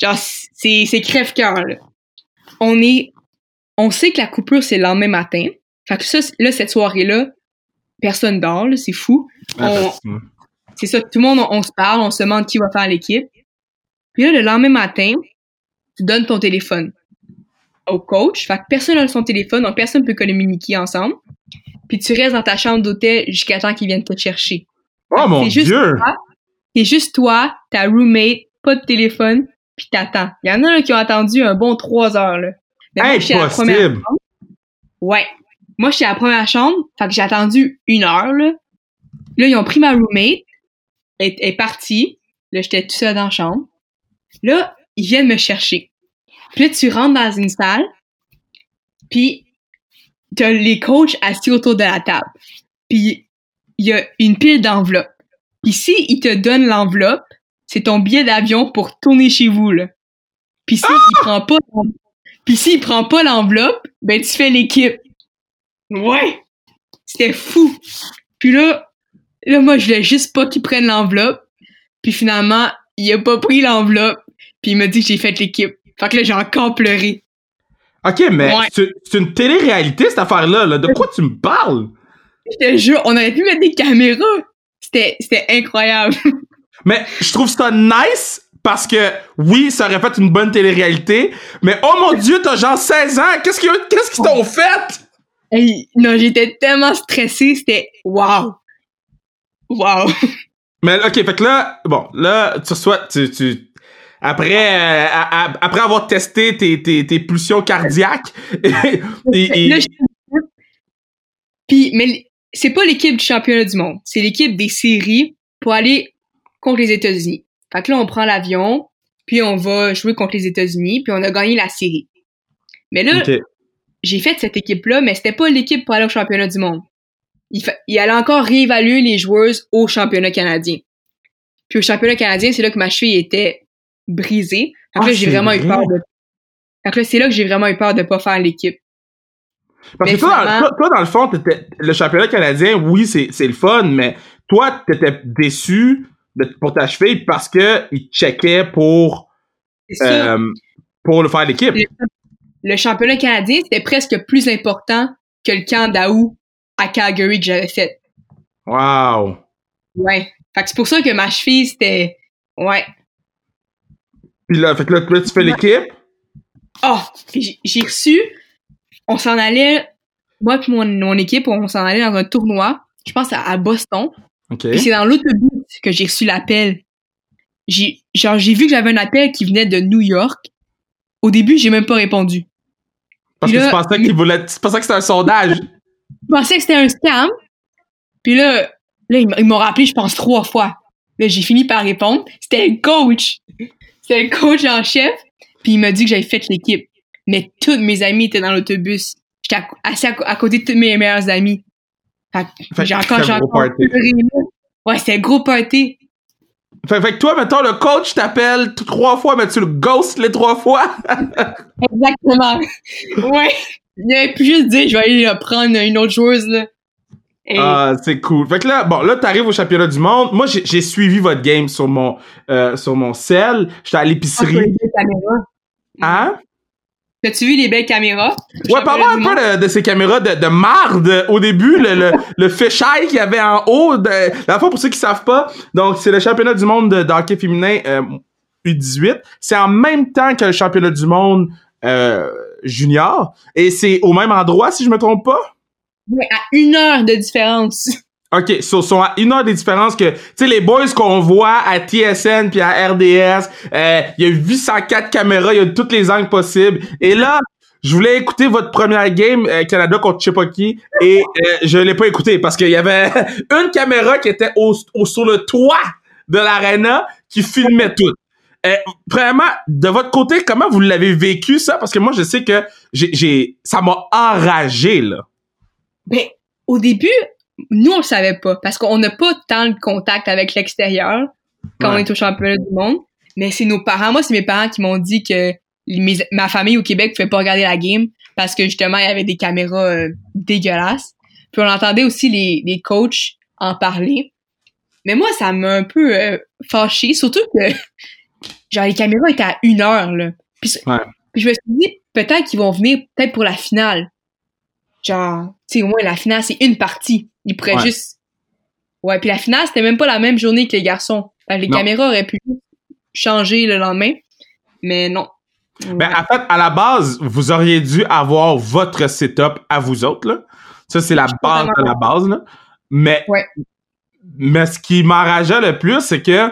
Genre, c'est, c'est crève-cœur, là. On est, on sait que la coupure, c'est le lendemain matin. Fait que ça, là, cette soirée-là, personne dort, là, c'est fou. On- c'est ça, tout le monde, on, on se parle, on se demande qui va faire l'équipe. Puis là, le lendemain matin, tu donnes ton téléphone au coach. Fait que personne n'a son téléphone, donc personne peut communiquer ensemble. Puis tu restes dans ta chambre d'hôtel jusqu'à temps qu'ils viennent te chercher. Oh mon juste dieu! C'est juste toi, ta roommate, pas de téléphone, puis t'attends. Il y en a là, qui ont attendu un bon trois heures. Là. Mais moi, à la Impossible! chambre. Ouais. Moi, j'étais à la première chambre, fait que j'ai attendu une heure. Là, là ils ont pris ma roommate, elle elle est partie. Là, j'étais tout seul dans la chambre. Là, ils viennent me chercher. Puis là, tu rentres dans une salle, puis t'as les coachs assis autour de la table. Puis il y a une pile d'enveloppes. Puis si ils te donnent l'enveloppe, c'est ton billet d'avion pour tourner chez vous, là. Puis si il prend pas l'en- puis s'il prend pas l'enveloppe, ben tu fais l'équipe. Ouais! C'était fou! Puis là, là, moi, je voulais juste pas qu'ils prennent l'enveloppe. Puis finalement, il a pas pris l'enveloppe. Puis il m'a dit que j'ai fait l'équipe. Fait que là, j'ai encore pleuré. Ok, mais Ouais. c'est une télé-réalité, cette affaire-là. Là. De quoi tu me parles? Je te jure, on aurait pu mettre des caméras. C'était, c'était incroyable. Mais je trouve ça nice parce que, oui, ça aurait fait une bonne télé-réalité, mais oh mon dieu, t'as genre 16 ans! Qu'est-ce qu'ils qu'est-ce qu'ils t'ont fait? Hey, non, j'étais tellement stressée, c'était wow. Wow. Mais ok, fait que là, bon, là, tu reçois, tu, tu, après, euh, à- à- après avoir testé tes, tes, tes pulsions cardiaques, et- et- Là, je- Puis, mais c'est pas l'équipe du championnat du monde, c'est l'équipe des séries pour aller contre les États-Unis. Fait que là, on prend l'avion, puis on va jouer contre les États-Unis, puis on a gagné la série. Mais là, j'ai fait cette équipe-là, mais c'était pas l'équipe pour aller au championnat du monde. Il, fa- il allait encore réévaluer les joueuses au championnat canadien. Puis au championnat canadien, c'est là que ma cheville était Fait que Ah, là, j'ai c'est vraiment eu peur de... Fait que là, c'est là que j'ai vraiment eu peur de pas faire l'équipe. Parce Mais que toi, dans, finalement- toi, toi, dans le fond, t'étais- le championnat canadien, oui, c'est c'est le fun, mais toi, t'étais déçu de, pour ta cheville parce que ils checkaient pour, euh, pour le faire l'équipe. Le, le championnat canadien, c'était presque plus important que le camp d'Aou à Calgary que j'avais fait. Wow. Ouais. Fait que c'est pour ça que ma cheville, c'était... Ouais. Puis là, fait que là, tu fais l'équipe. Oh! J'ai- reçu... On s'en allait... Moi et mon, mon équipe, on s'en allait dans un tournoi, je pense à, à Boston. Puis c'est dans l'autobus que j'ai reçu l'appel. J'ai genre j'ai vu que j'avais un appel qui venait de New York. Au début, j'ai même pas répondu. Parce Puis que là- tu pensais tu pensais que c'était un sondage. Je pensais que c'était un scam. Puis là, là ils m'ont rappelé, je pense, trois fois. Là, j'ai fini par répondre. C'était le coach. C'était le coach en chef. Puis il m'a dit que j'avais fait l'équipe. Mais tous mes amis étaient dans l'autobus. J'étais assis à, côté de tous mes meilleurs amis. Fait que Fait que j'ai encore, j'ai encore. Ouais, c'était un gros party. Fait, fait que toi, mettons, le coach t'appelle trois fois, mais tu le ghostes les trois fois. Exactement. ouais. Il aurait pu juste dire, je vais aller prendre une autre joueuse, là. Et Ah, c'est cool. Fait que là, bon, là, t'arrives au championnat du monde. Moi, j'ai j'ai suivi votre game sur mon, euh, sur mon cell. J'étais à l'épicerie. belles caméras. Hein? T'as-tu vu les belles caméras? Ouais, parle-moi un peu de, de ces caméras de, de marde au début, le, le, le fisheye qu'il y avait en haut. De, la fois, pour ceux qui savent pas, donc c'est le championnat du monde de, de hockey féminin euh, U18. C'est en même temps que le championnat du monde euh, junior. Et c'est au même endroit, si je me trompe pas? À une heure de différence. OK, so, sont à une heure des différences que, tu sais, les boys qu'on voit à TSN puis à RDS, euh, il y a 804 caméras, il y a tous les angles possibles. Et là, je voulais écouter votre première game euh, Canada contre qui et euh, je l'ai pas écouté parce qu'il y avait une caméra qui était au, au- sur le toit de l'arena qui filmait tout. Euh, vraiment, de votre côté, comment vous l'avez vécu ça? Parce que moi, je sais que j'ai ça m'a enragé, là. Ben, au début, nous, on le savait pas, parce qu'on n'a pas tant de contact avec l'extérieur quand Ouais. on est au championnat du monde. Mais c'est nos parents. Moi, c'est mes parents qui m'ont dit que mes- ma famille au Québec pouvait pas regarder la game parce que justement, il y avait des caméras euh, dégueulasses. Puis on entendait aussi les, les coachs en parler. Mais moi, ça m'a un peu euh, fâché, surtout que genre les caméras étaient à une heure là. Puis, Ouais. puis je me suis dit peut-être qu'ils vont venir peut-être pour la finale. Genre, tu sais, au moins la finale c'est une partie. Ils pourraient Ouais. juste. Ouais, puis la finale c'était même pas la même journée que les garçons. Les Non. caméras auraient pu changer le lendemain, mais non. Ben, en fait, à la base, vous auriez dû avoir votre setup à vous autres, là. Ça, c'est la base de la base, là. Mais, Ouais. mais ce qui m'enrageait le plus, c'est que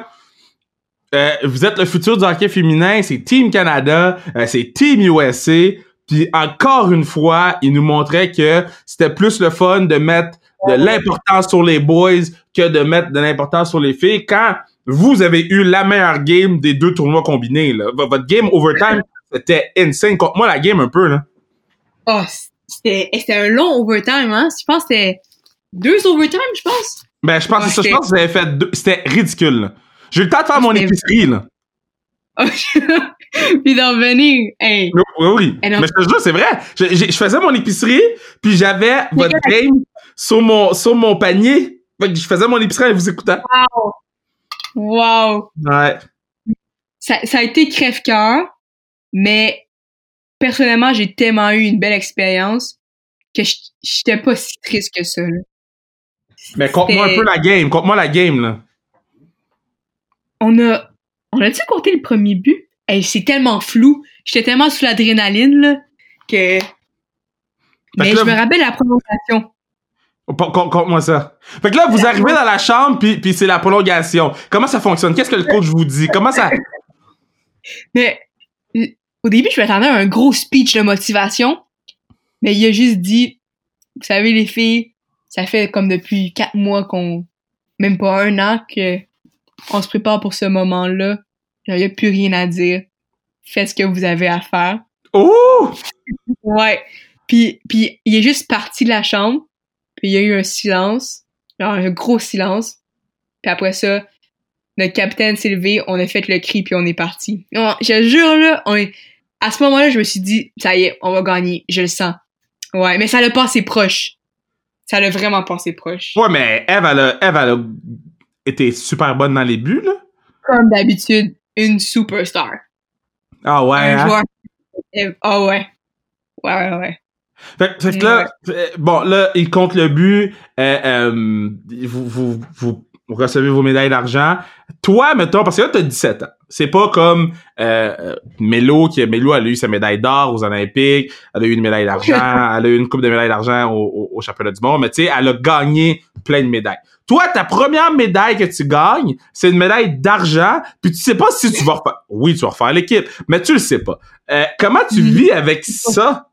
euh, vous êtes le futur du hockey féminin, c'est Team Canada, euh, c'est Team USA, puis encore une fois, ils nous montraient que c'était plus le fun de mettre de l'importance sur les boys que de mettre de l'importance sur les filles quand vous avez eu la meilleure game des deux tournois combinés. Là. Votre game overtime, c'était insane. Contre moi, la game un peu. Là. Oh, c'était un long overtime, hein? Je pense que c'était deux overtime, je pense. Ben, je pense que c'est ça. Je pense que vous avez fait deux. C'était ridicule. là. J'ai eu le temps de faire mon C'était- épicerie. Là. Puis d'en venir, hey. Oui, oui. Mais je te jure, c'est vrai. Je, faisais mon épicerie, puis j'avais votre game sur mon, sur mon panier. Je faisais mon épicerie en vous écoutant. Wow! Ouais. Ça, ça a été crève-cœur, mais personnellement, j'ai tellement eu une belle expérience que je- j'étais pas si triste que ça. là. Mais compte-moi un peu la game. Compte-moi la game, là. On a, on a-tu compté le premier but? Hey, c'est tellement flou. J'étais tellement sous l'adrénaline, là, que... Mais là, je me rappelle la prolongation. Con- con- Compte-moi ça. Fait que là, vous arrivez dans la chambre, puis, puis c'est la prolongation. Comment ça fonctionne? Qu'est-ce que le coach vous dit? Comment ça... Mais au début, je m'attendais à un gros speech de motivation, mais il a juste dit, vous savez les filles, ça fait comme depuis quatre mois qu'on, même pas un an que on se prépare pour ce moment-là. Il n'y a plus rien à dire. Faites ce que vous avez à faire. Oh! Ouais. Puis, puis il est juste parti de la chambre, puis il y a eu un silence, genre un gros silence. Puis après ça, notre capitaine s'est levé, on a fait le cri, puis on est parti. Je jure, là, on est... à ce moment-là, je me suis dit, ça y est, on va gagner, je le sens. Ouais, mais ça l'a passé proche. Ça l'a vraiment passé proche. Ouais, mais Eve, elle a, Eve, elle a été super bonne dans les buts, là. Comme d'habitude, une superstar. Ah ouais, un hein? joueur. Ah ouais. Ouais, ouais, ouais. Fait, fait que là, euh, bon, là, il compte le but, euh, euh, vous, vous, vous recevez vos médailles d'argent. Toi, mettons, parce que là, t'as 17 ans. C'est pas comme euh, euh, Mélo, qui Mélo, elle a eu sa médaille d'or aux Olympiques, elle a eu une médaille d'argent, elle a eu une coupe de médailles d'argent au, au, au championnat du monde, mais tu sais, elle a gagné plein de médailles. Toi, ta première médaille que tu gagnes, c'est une médaille d'argent, puis tu sais pas si tu vas refaire. Oui, tu vas refaire l'équipe, mais tu le sais pas. Euh, comment tu Mhm. vis avec ça?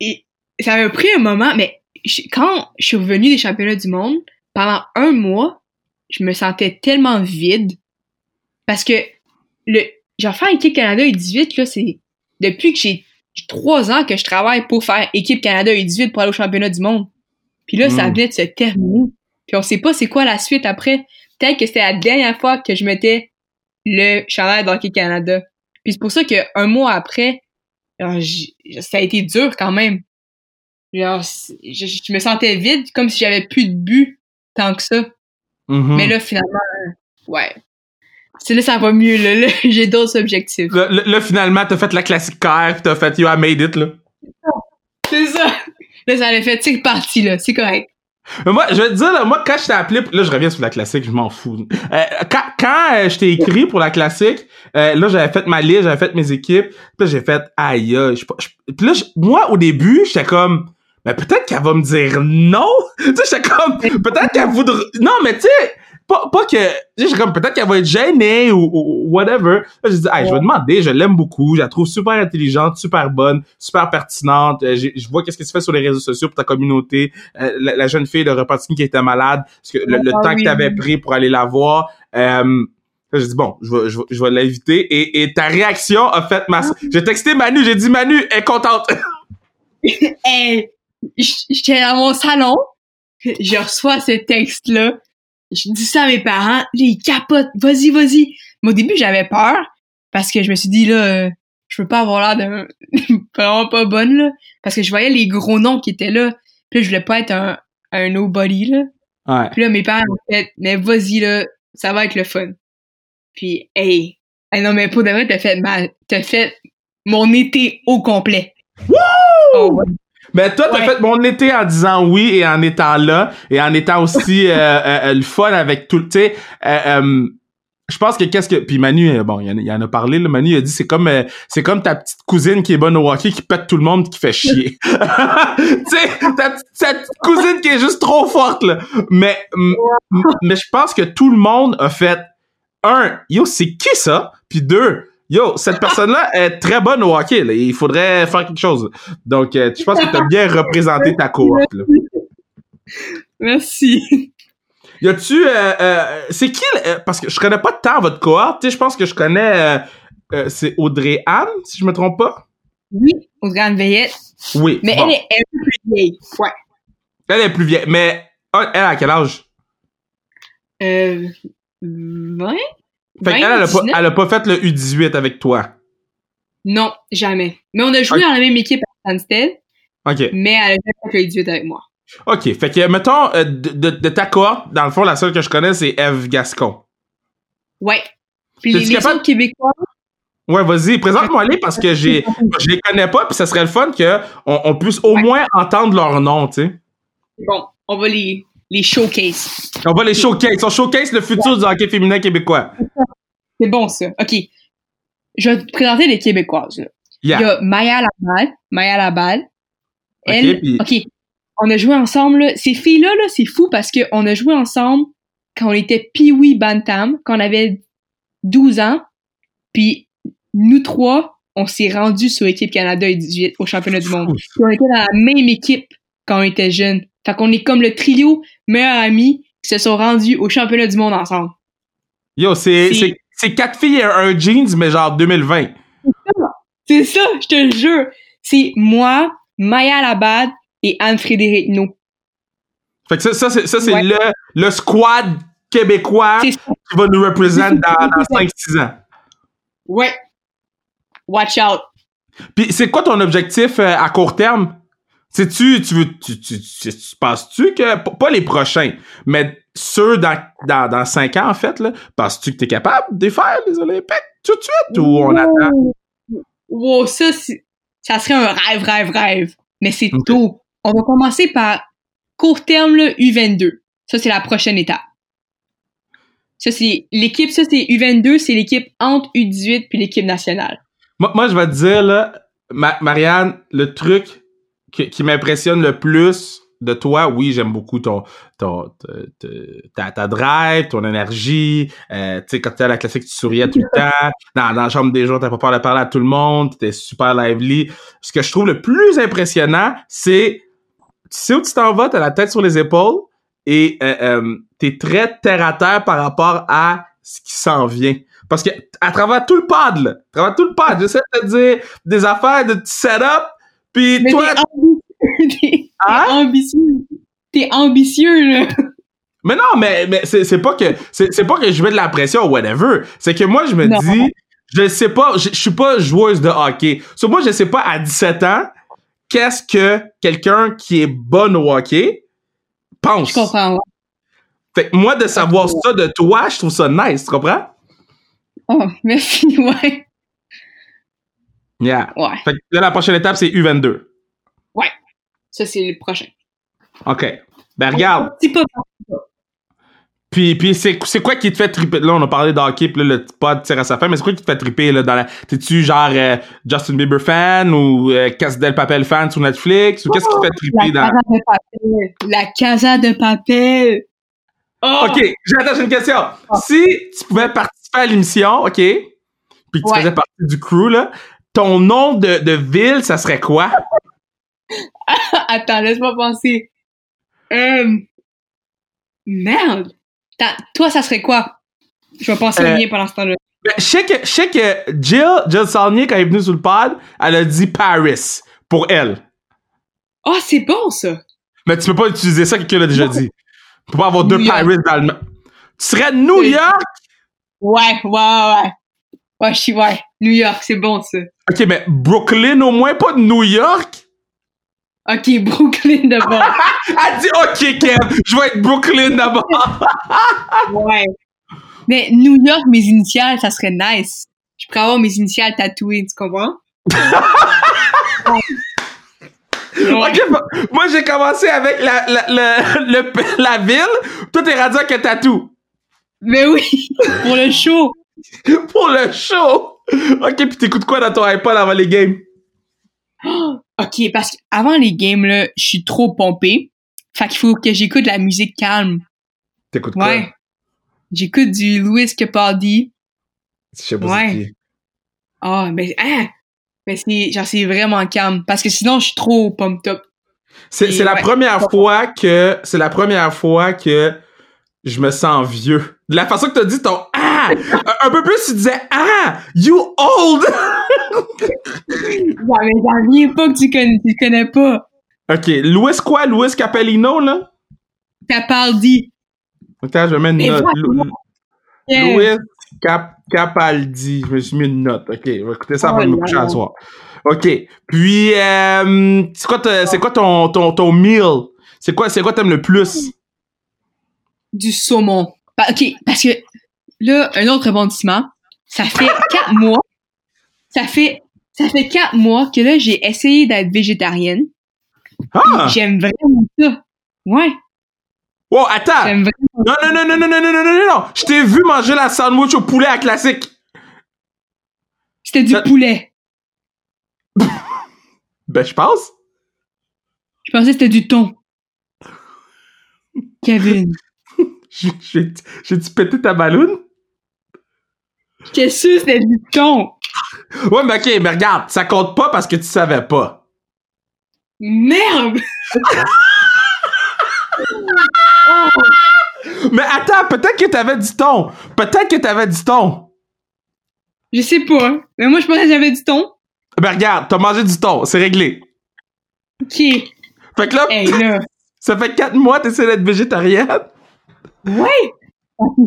Et ça m'a pris un moment, mais je- quand je suis revenue des championnats du monde, pendant un mois, je me sentais tellement vide. Parce que le, genre faire équipe Canada U18, là, c'est depuis que j'ai trois ans que je travaille pour faire équipe Canada U18 pour aller au championnat du monde. Puis là, ça Mm. venait de se terminer. Puis on sait pas c'est quoi la suite après. Peut-être que c'était la dernière fois que je mettais le chandail d'Hockey Canada. Puis c'est pour ça qu'un mois après, alors, ça a été dur quand même. Genre, je, je me sentais vide, comme si j'avais plus de but tant que ça. Mhm. Mais là, finalement, ouais. C'est là, ça va mieux, là. Là, j'ai d'autres objectifs. Là, finalement, t'as fait la classique KF, t'as fait You I made it, là. C'est ça. Là, ça allait fait, c'est parti, là. C'est correct. Mais moi, je vais te dire, là, moi, quand je t'ai appelé, là, je reviens sur la classique, je m'en fous. Euh, quand quand euh, je t'ai écrit pour la classique, euh, là, j'avais fait ma liste, j'avais fait mes équipes, puis j'ai fait, aïe, je puis là, moi, au début, j'étais comme, mais peut-être qu'elle va me dire non. tu sais, j'étais comme, peut-être qu'elle voudra, non, mais tu sais, pas, pas que, j'ai comme, peut-être qu'elle va être gênée ou, ou- whatever. Là, j'ai dit, hey, je vais demander, je l'aime beaucoup, je la trouve super intelligente, super bonne, super pertinente. Euh, je vois qu'est-ce que tu fais sur les réseaux sociaux pour ta communauté. Euh, la, la jeune fille de Repentigny qui était malade, parce que le, le Ah temps que tu avais pris pour aller la voir. Euh, là, j'ai dit, bon, je vais, je vais, je vais l'inviter. Et, et ta réaction a fait ma... J'ai texté Manu, j'ai dit, Manu, elle est contente. Hey, j- j'étais dans mon salon, je reçois ce texte-là, je dis ça à mes parents, là, ils capotent, vas-y, vas-y. Mais au début, j'avais peur, parce que je me suis dit, là, euh, je peux pas avoir l'air de vraiment pas bonne, là, parce que je voyais les gros noms qui étaient là, puis là, je voulais pas être un, un nobody, là. Ouais. Puis là, mes parents ont fait, mais vas-y, là, ça va être le fun. Puis, hey, hey, non, mais pour de vrai, t'as fait ma, t'as fait mon été au complet. Oh, ouais. Ben toi, t'as Ouais. fait mon été en disant oui et en étant là et en étant aussi euh, euh, euh, le fun avec tout le... Tu sais, euh, euh, je pense que qu'est-ce que... Puis Manu, euh, bon, il il en a parlé, là, Manu il a dit c'est comme euh, c'est comme ta petite cousine qui est bonne au hockey qui pète tout le monde qui fait chier. tu sais, ta, petite- ta petite cousine qui est juste trop forte, là. Mais, mais je pense que tout le monde a fait un, yo, c'est qui ça? Puis deux, yo, cette personne-là est très bonne au hockey. Là. Il faudrait faire quelque chose. Donc, euh, je pense que tu as bien représenté ta cohorte. Là. Merci. Y a-tu... Euh, euh, c'est qui... euh, parce que je connais pas tant votre cohorte. Tu sais, je pense que je connais... c'est Audrey Anne, si je me trompe pas? Oui, aux grandes veillettes. Oui. Mais bon. elle est elle est plus vieille. Ouais. Elle est plus vieille. Mais elle, à quel âge? Euh, 20? Fait qu'elle, elle a, pas, elle a pas fait le U18 avec toi. Non, jamais. Mais on a joué dans la même équipe à Stansted, OK. mais elle a fait le 18 avec moi. OK. Fait que, mettons, euh, de, de, de ta cohorte, dans le fond, la seule que je connais, c'est Eve Gascon. Ouais. Puis les, autres Québécois, Ouais, vas-y, présente-moi les parce que j'ai, je les connais pas, puis ça serait le fun que on, on puisse au Ouais. moins entendre leur nom, tu sais. bon, on va les, les showcase. On va les showcase, on showcase le futur du hockey féminin québécois. C'est bon, ça. OK. Je vais te présenter les Québécoises. là. Yeah. Il y a Maya Labal. Maya Labal. Ok, Elle, puis- OK. On a joué ensemble. là. Ces filles-là, là, c'est fou parce qu'on a joué ensemble quand on était Pee-Wee Bantam, quand on avait 12 ans. Puis nous trois, on s'est rendus sur l'équipe Canada et 18 au championnat du monde. Puis on était dans la même équipe quand on était jeunes. Fait qu'on est comme le trio meilleurs amis qui se sont rendus au championnat du monde ensemble. Yo, c'est, C'est- quatre filles et un jeans, mais genre 2020. C'est ça, je te le jure. C'est moi, Maya Labad et Anne-Frédéric No. Fait que ça, ça c'est, ça, c'est Ouais. le, le squad québécois qui va nous représenter dans, dans 5-6 ans. Ouais. Watch out. Puis c'est quoi ton objectif euh, à court terme? Sais-tu, tu veux, tu, tu, tu, tu penses-tu que, pas les prochains, mais ceux dans, dans, dans 5 ans, en fait, là, penses-tu que t'es capable de faire les Olympiques tout de suite ou on attend? Wow, ça, ça serait un rêve, rêve, rêve. Mais c'est Ok. tôt. On va commencer par court terme, le U22. Ça, c'est la prochaine étape. Ça, c'est l'équipe, ça, c'est U22, c'est l'équipe entre U18 puis l'équipe nationale. Moi, moi, je vais te dire, là, Ma- Marianne, le truc qui, qui m'impressionne le plus de toi, oui, j'aime beaucoup ton, ton, te- ta, ta drive, ton énergie. Euh, tu sais, quand t'es à la classique, tu souriais tout le temps. Dans, dans la chambre des jours, t'as pas peur de parler à tout le monde. T'étais super lively. Ce que je trouve le plus impressionnant, c'est, tu sais où tu t'en vas, t'as la tête sur les épaules et euh, euh, t'es très terre à terre par rapport à ce qui s'en vient. Parce que à travers tout le pad, là, à travers tout le pad, j'essaie de te dire des affaires de petits setup, puis Mais toi, t'es ambitieux. T'es Hein? t'es ambitieux. T'es ambitieux, là. Mais non, mais, mais c'est, c'est pas que c'est, c'est pas que je mets de la pression ou whatever. C'est que moi, je me Non. dis, je sais pas, je, je suis pas joueuse de hockey. So, moi, je sais pas à 17 ans, qu'est-ce que quelqu'un qui est bon au hockey pense? Je comprends. ouais. Fait que moi, de savoir ça de toi, je trouve ça nice, tu comprends? Oh, merci, ouais. Yeah. Ouais. Fait que là, la prochaine étape, c'est U22. Ça, c'est le prochain. OK. Ben, regarde. Petit pas. Puis, puis c'est, c'est quoi qui te fait triper? Là, on a parlé d'hockey, puis là, le pod tire à sa fin, mais c'est quoi qui te fait triper, là, dans la... T'es-tu genre euh, Justin Bieber fan ou euh, Casa del Papel fan sur Netflix? Ou qu'est-ce qui te fait La triper dans... casa de papel. La casa de papel. Oh! OK, j'ai une question. Si tu pouvais participer à l'émission, OK, puis que tu Ouais. faisais partie du crew, là, ton nom de, de ville, ça serait quoi? Attends, laisse-moi penser. Euh... Merde. Ta- Toi, ça serait quoi? Je vais penser Euh, au mien pendant ce temps-là. Ben, je sais que, je sais que Jill, Jill Saulnier, quand elle est venue sur le pod, elle a dit Paris pour elle. Oh, c'est bon, ça. Mais tu peux pas utiliser ça, quelqu'un l'a déjà dit. Tu peux pas avoir deux New. Paris dans le. Tu serais New. York? Ouais, ouais, ouais. Ouais, je suis, ouais. New York, c'est bon, ça. OK, mais Brooklyn au moins, pas New York? Ok, Brooklyn d'abord. Elle dit OK, Kev, je vais être Brooklyn d'abord. ouais. Mais New York, mes initiales, ça serait nice. Je pourrais avoir mes initiales tatouées, tu comprends? Ouais. OK, moi j'ai commencé avec la, la, le- la ville, toi t'es rendu avec un tatou. Mais oui, pour le show. Pour le show! OK, pis t'écoutes quoi dans ton iPod avant les games? Ok, parce qu'avant les games, là, je suis trop pompé. Fait qu'il faut que j'écoute de la musique calme. T'écoutes quoi? Ouais. J'écoute du Louis Capaldi. Je sais pas Ouais. c'est qui. Ah, mais, hein? Mais c'est, genre, c'est vraiment calme. Parce que sinon, je suis trop pumped up. C'est, c'est la ouais. première fois que c'est la première fois que je me sens vieux. De la façon que t'as dit ton ah, un, un peu plus tu disais ah, you old. Ouais, mais j'en viens pas que tu connais, tu connais pas. ok, Louis quoi, Louis Capellino là? Capaldi. Attends, je mettre une Mais note. vraiment. Lou- Yeah. Louis Cap Ok, je me suis mis une note. Ok, je vais écouter ça avant Oh de me coucher à soir. Ok, puis euh, c'est quoi, c'est quoi ton, ton, ton meal? C'est quoi, c'est quoi t'aimes le plus? Du saumon. Bah, ok, parce que là, un autre rebondissement. Ça fait quatre mois. Ça fait, ça fait quatre mois que là, j'ai essayé d'être végétarienne. Ah! J'aime vraiment ça. Ouais, Wow, attends! j'aime vraiment. Non, non, non, non, non, non, non, non, non, non, non! Je t'ai vu manger la sandwich au poulet à classique! C'était du Ça- poulet. Ben, je pense. Je pensais que c'était du thon. Kevin. J'ai- J'ai j'ai-tu pété ta balloune? Qu'est-ce que c'était du thon? Ouais, mais ok, mais regarde, ça compte pas parce que tu savais pas. Merde! Mais attends, peut-être que t'avais du thon. Peut-être que t'avais du thon. Je sais pas. Mais moi, je pensais que j'avais du thon. Ben, regarde, t'as mangé du thon, c'est réglé. Ok. Fait que là, Hey, là. ça fait 4 mois que t'essaies d'être végétarienne. Ouais!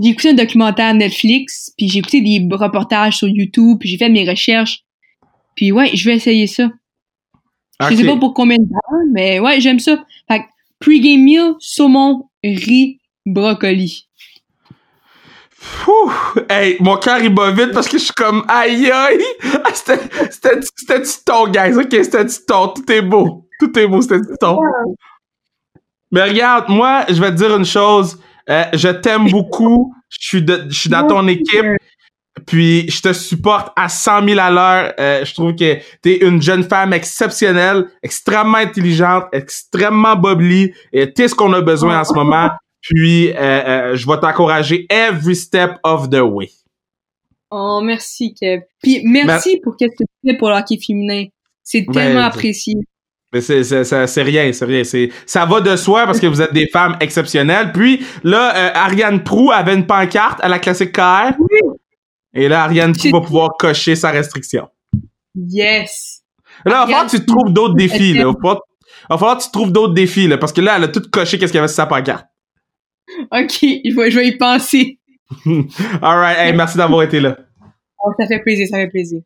J'ai écouté un documentaire Netflix, puis j'ai écouté des reportages sur YouTube, puis j'ai fait mes recherches. Puis ouais, je vais essayer ça. Je sais pas pour combien de temps, mais ouais, j'aime ça. Fait que pre-game meal, saumon, riz, brocoli. Ouh, hey, mon cœur il bat vite parce que je suis comme aïe aïe. Ah, C'était c'était du- c'était du ton, guys? Ok, c'était du ton? Tout est beau. Tout est beau, c'était du ton. Mais regarde, moi, je vais te dire une chose. Euh, je t'aime beaucoup. Je suis de- je suis dans ton équipe. Puis je te supporte à 100 000 à l'heure. Euh, je trouve que t'es une jeune femme exceptionnelle, extrêmement intelligente, extrêmement bubbly. Et t'es ce qu'on a besoin en ce moment. Puis euh, euh, je vais t'encourager every step of the way. Oh, merci, Kev. Puis merci pour ce que tu fais pour le hockey féminin. C'est Ben, tellement apprécié. C'est c'est c'est- c'est rien, c'est rien. C'est ça va de soi parce que vous êtes des femmes exceptionnelles. Puis là, euh, Ariane Prou avait une pancarte à la classique KR. Et là, Ariane Prou va pouvoir cocher sa restriction. Yes! Là, il va falloir que tu trouves d'autres défis. Là. Il va falloir, il va falloir que tu trouves d'autres défis. Là, parce que là, elle a tout coché qu'est-ce qu'il y avait sur sa pancarte. Ok, je vais, je vais y penser. Alright, hey, merci d'avoir été là. Oh, ça fait plaisir, ça fait plaisir.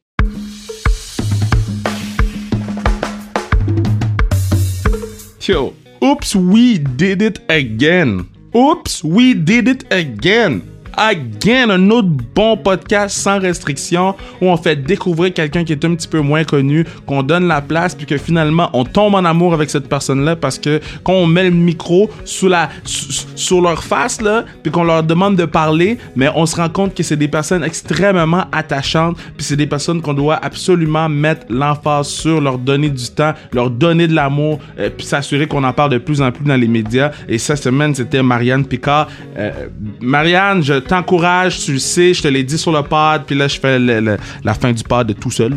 Yo, oops, we did it again. Oops, we did it again. Again, un autre bon podcast sans restriction où on fait découvrir quelqu'un qui est un petit peu moins connu, qu'on donne la place, puis que finalement on tombe en amour avec cette personne-là parce que quand on met le micro sous la, su- sur leur face, là, puis qu'on leur demande de parler, mais on se rend compte que c'est des personnes extrêmement attachantes, puis c'est des personnes qu'on doit absolument mettre l'emphase sur, leur donner du temps, leur donner de l'amour, euh, puis s'assurer qu'on en parle de plus en plus dans les médias. Et cette semaine, c'était Marianne Picard. Euh, Marianne, je t'encourage, tu le sais, je te l'ai dit sur le pod, puis là, je fais la fin du pod de tout seul.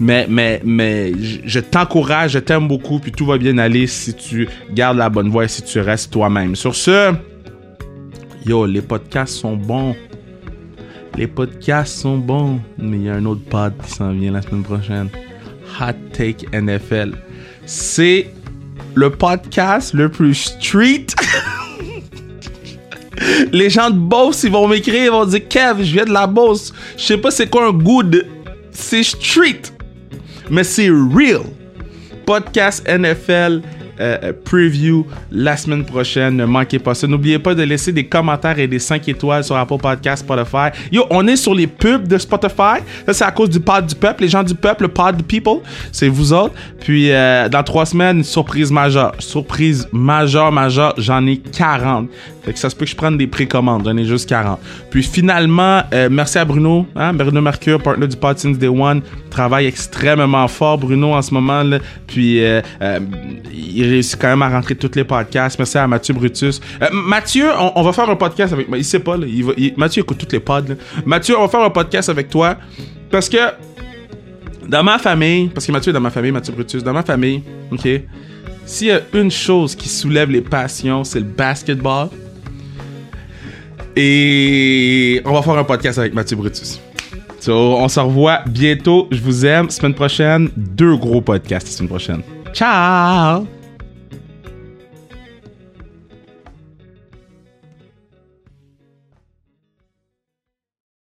Mais, mais, mais, je, je t'encourage, je t'aime beaucoup, puis tout va bien aller si tu gardes la bonne voie et si tu restes toi-même. Sur ce, yo, les podcasts sont bons. Les podcasts sont bons, mais il y a un autre pod qui s'en vient la semaine prochaine. Hot Take NFL. C'est le podcast le plus street. Les gens de Beauce, ils vont m'écrire, ils vont dire Kev, je viens de la Beauce. Je sais pas c'est quoi un good. C'est street. Mais c'est real. Podcast NFL euh, euh, preview la semaine prochaine. Ne manquez pas ça. N'oubliez pas de laisser des commentaires et des 5 étoiles sur Apple Podcast, Spotify. Yo, on est sur les pubs de Spotify. Ça, c'est à cause du pod du peuple. Les gens du peuple, le pod du people, c'est vous autres. Puis, euh, dans trois semaines, surprise majeure. Surprise majeure, majeure. J'en ai 40. Fait que ça se peut que je prenne des précommandes. J'en ai juste 40. Puis finalement, euh, merci à Bruno, hein, Bruno Mercure, partenaire du Pod since Day One. Travaille extrêmement fort, Bruno, en ce moment. Puis euh, il réussit quand même à rentrer tous les podcasts. Merci à Mathieu Brutus. Euh, Mathieu, on, va faire un podcast avec... Il sait pas, Mathieu écoute tous les pods. Mathieu, on va faire un podcast avec toi. Parce que dans ma famille, parce que Mathieu est dans ma famille, Mathieu Brutus, dans ma famille, ok, s'il y a une chose qui soulève les passions, c'est le basketball. Et on va faire un podcast avec Mathieu Brutus. So, on se revoit bientôt. Je vous aime. Semaine prochaine, deux gros podcasts semaine prochaine. Ciao!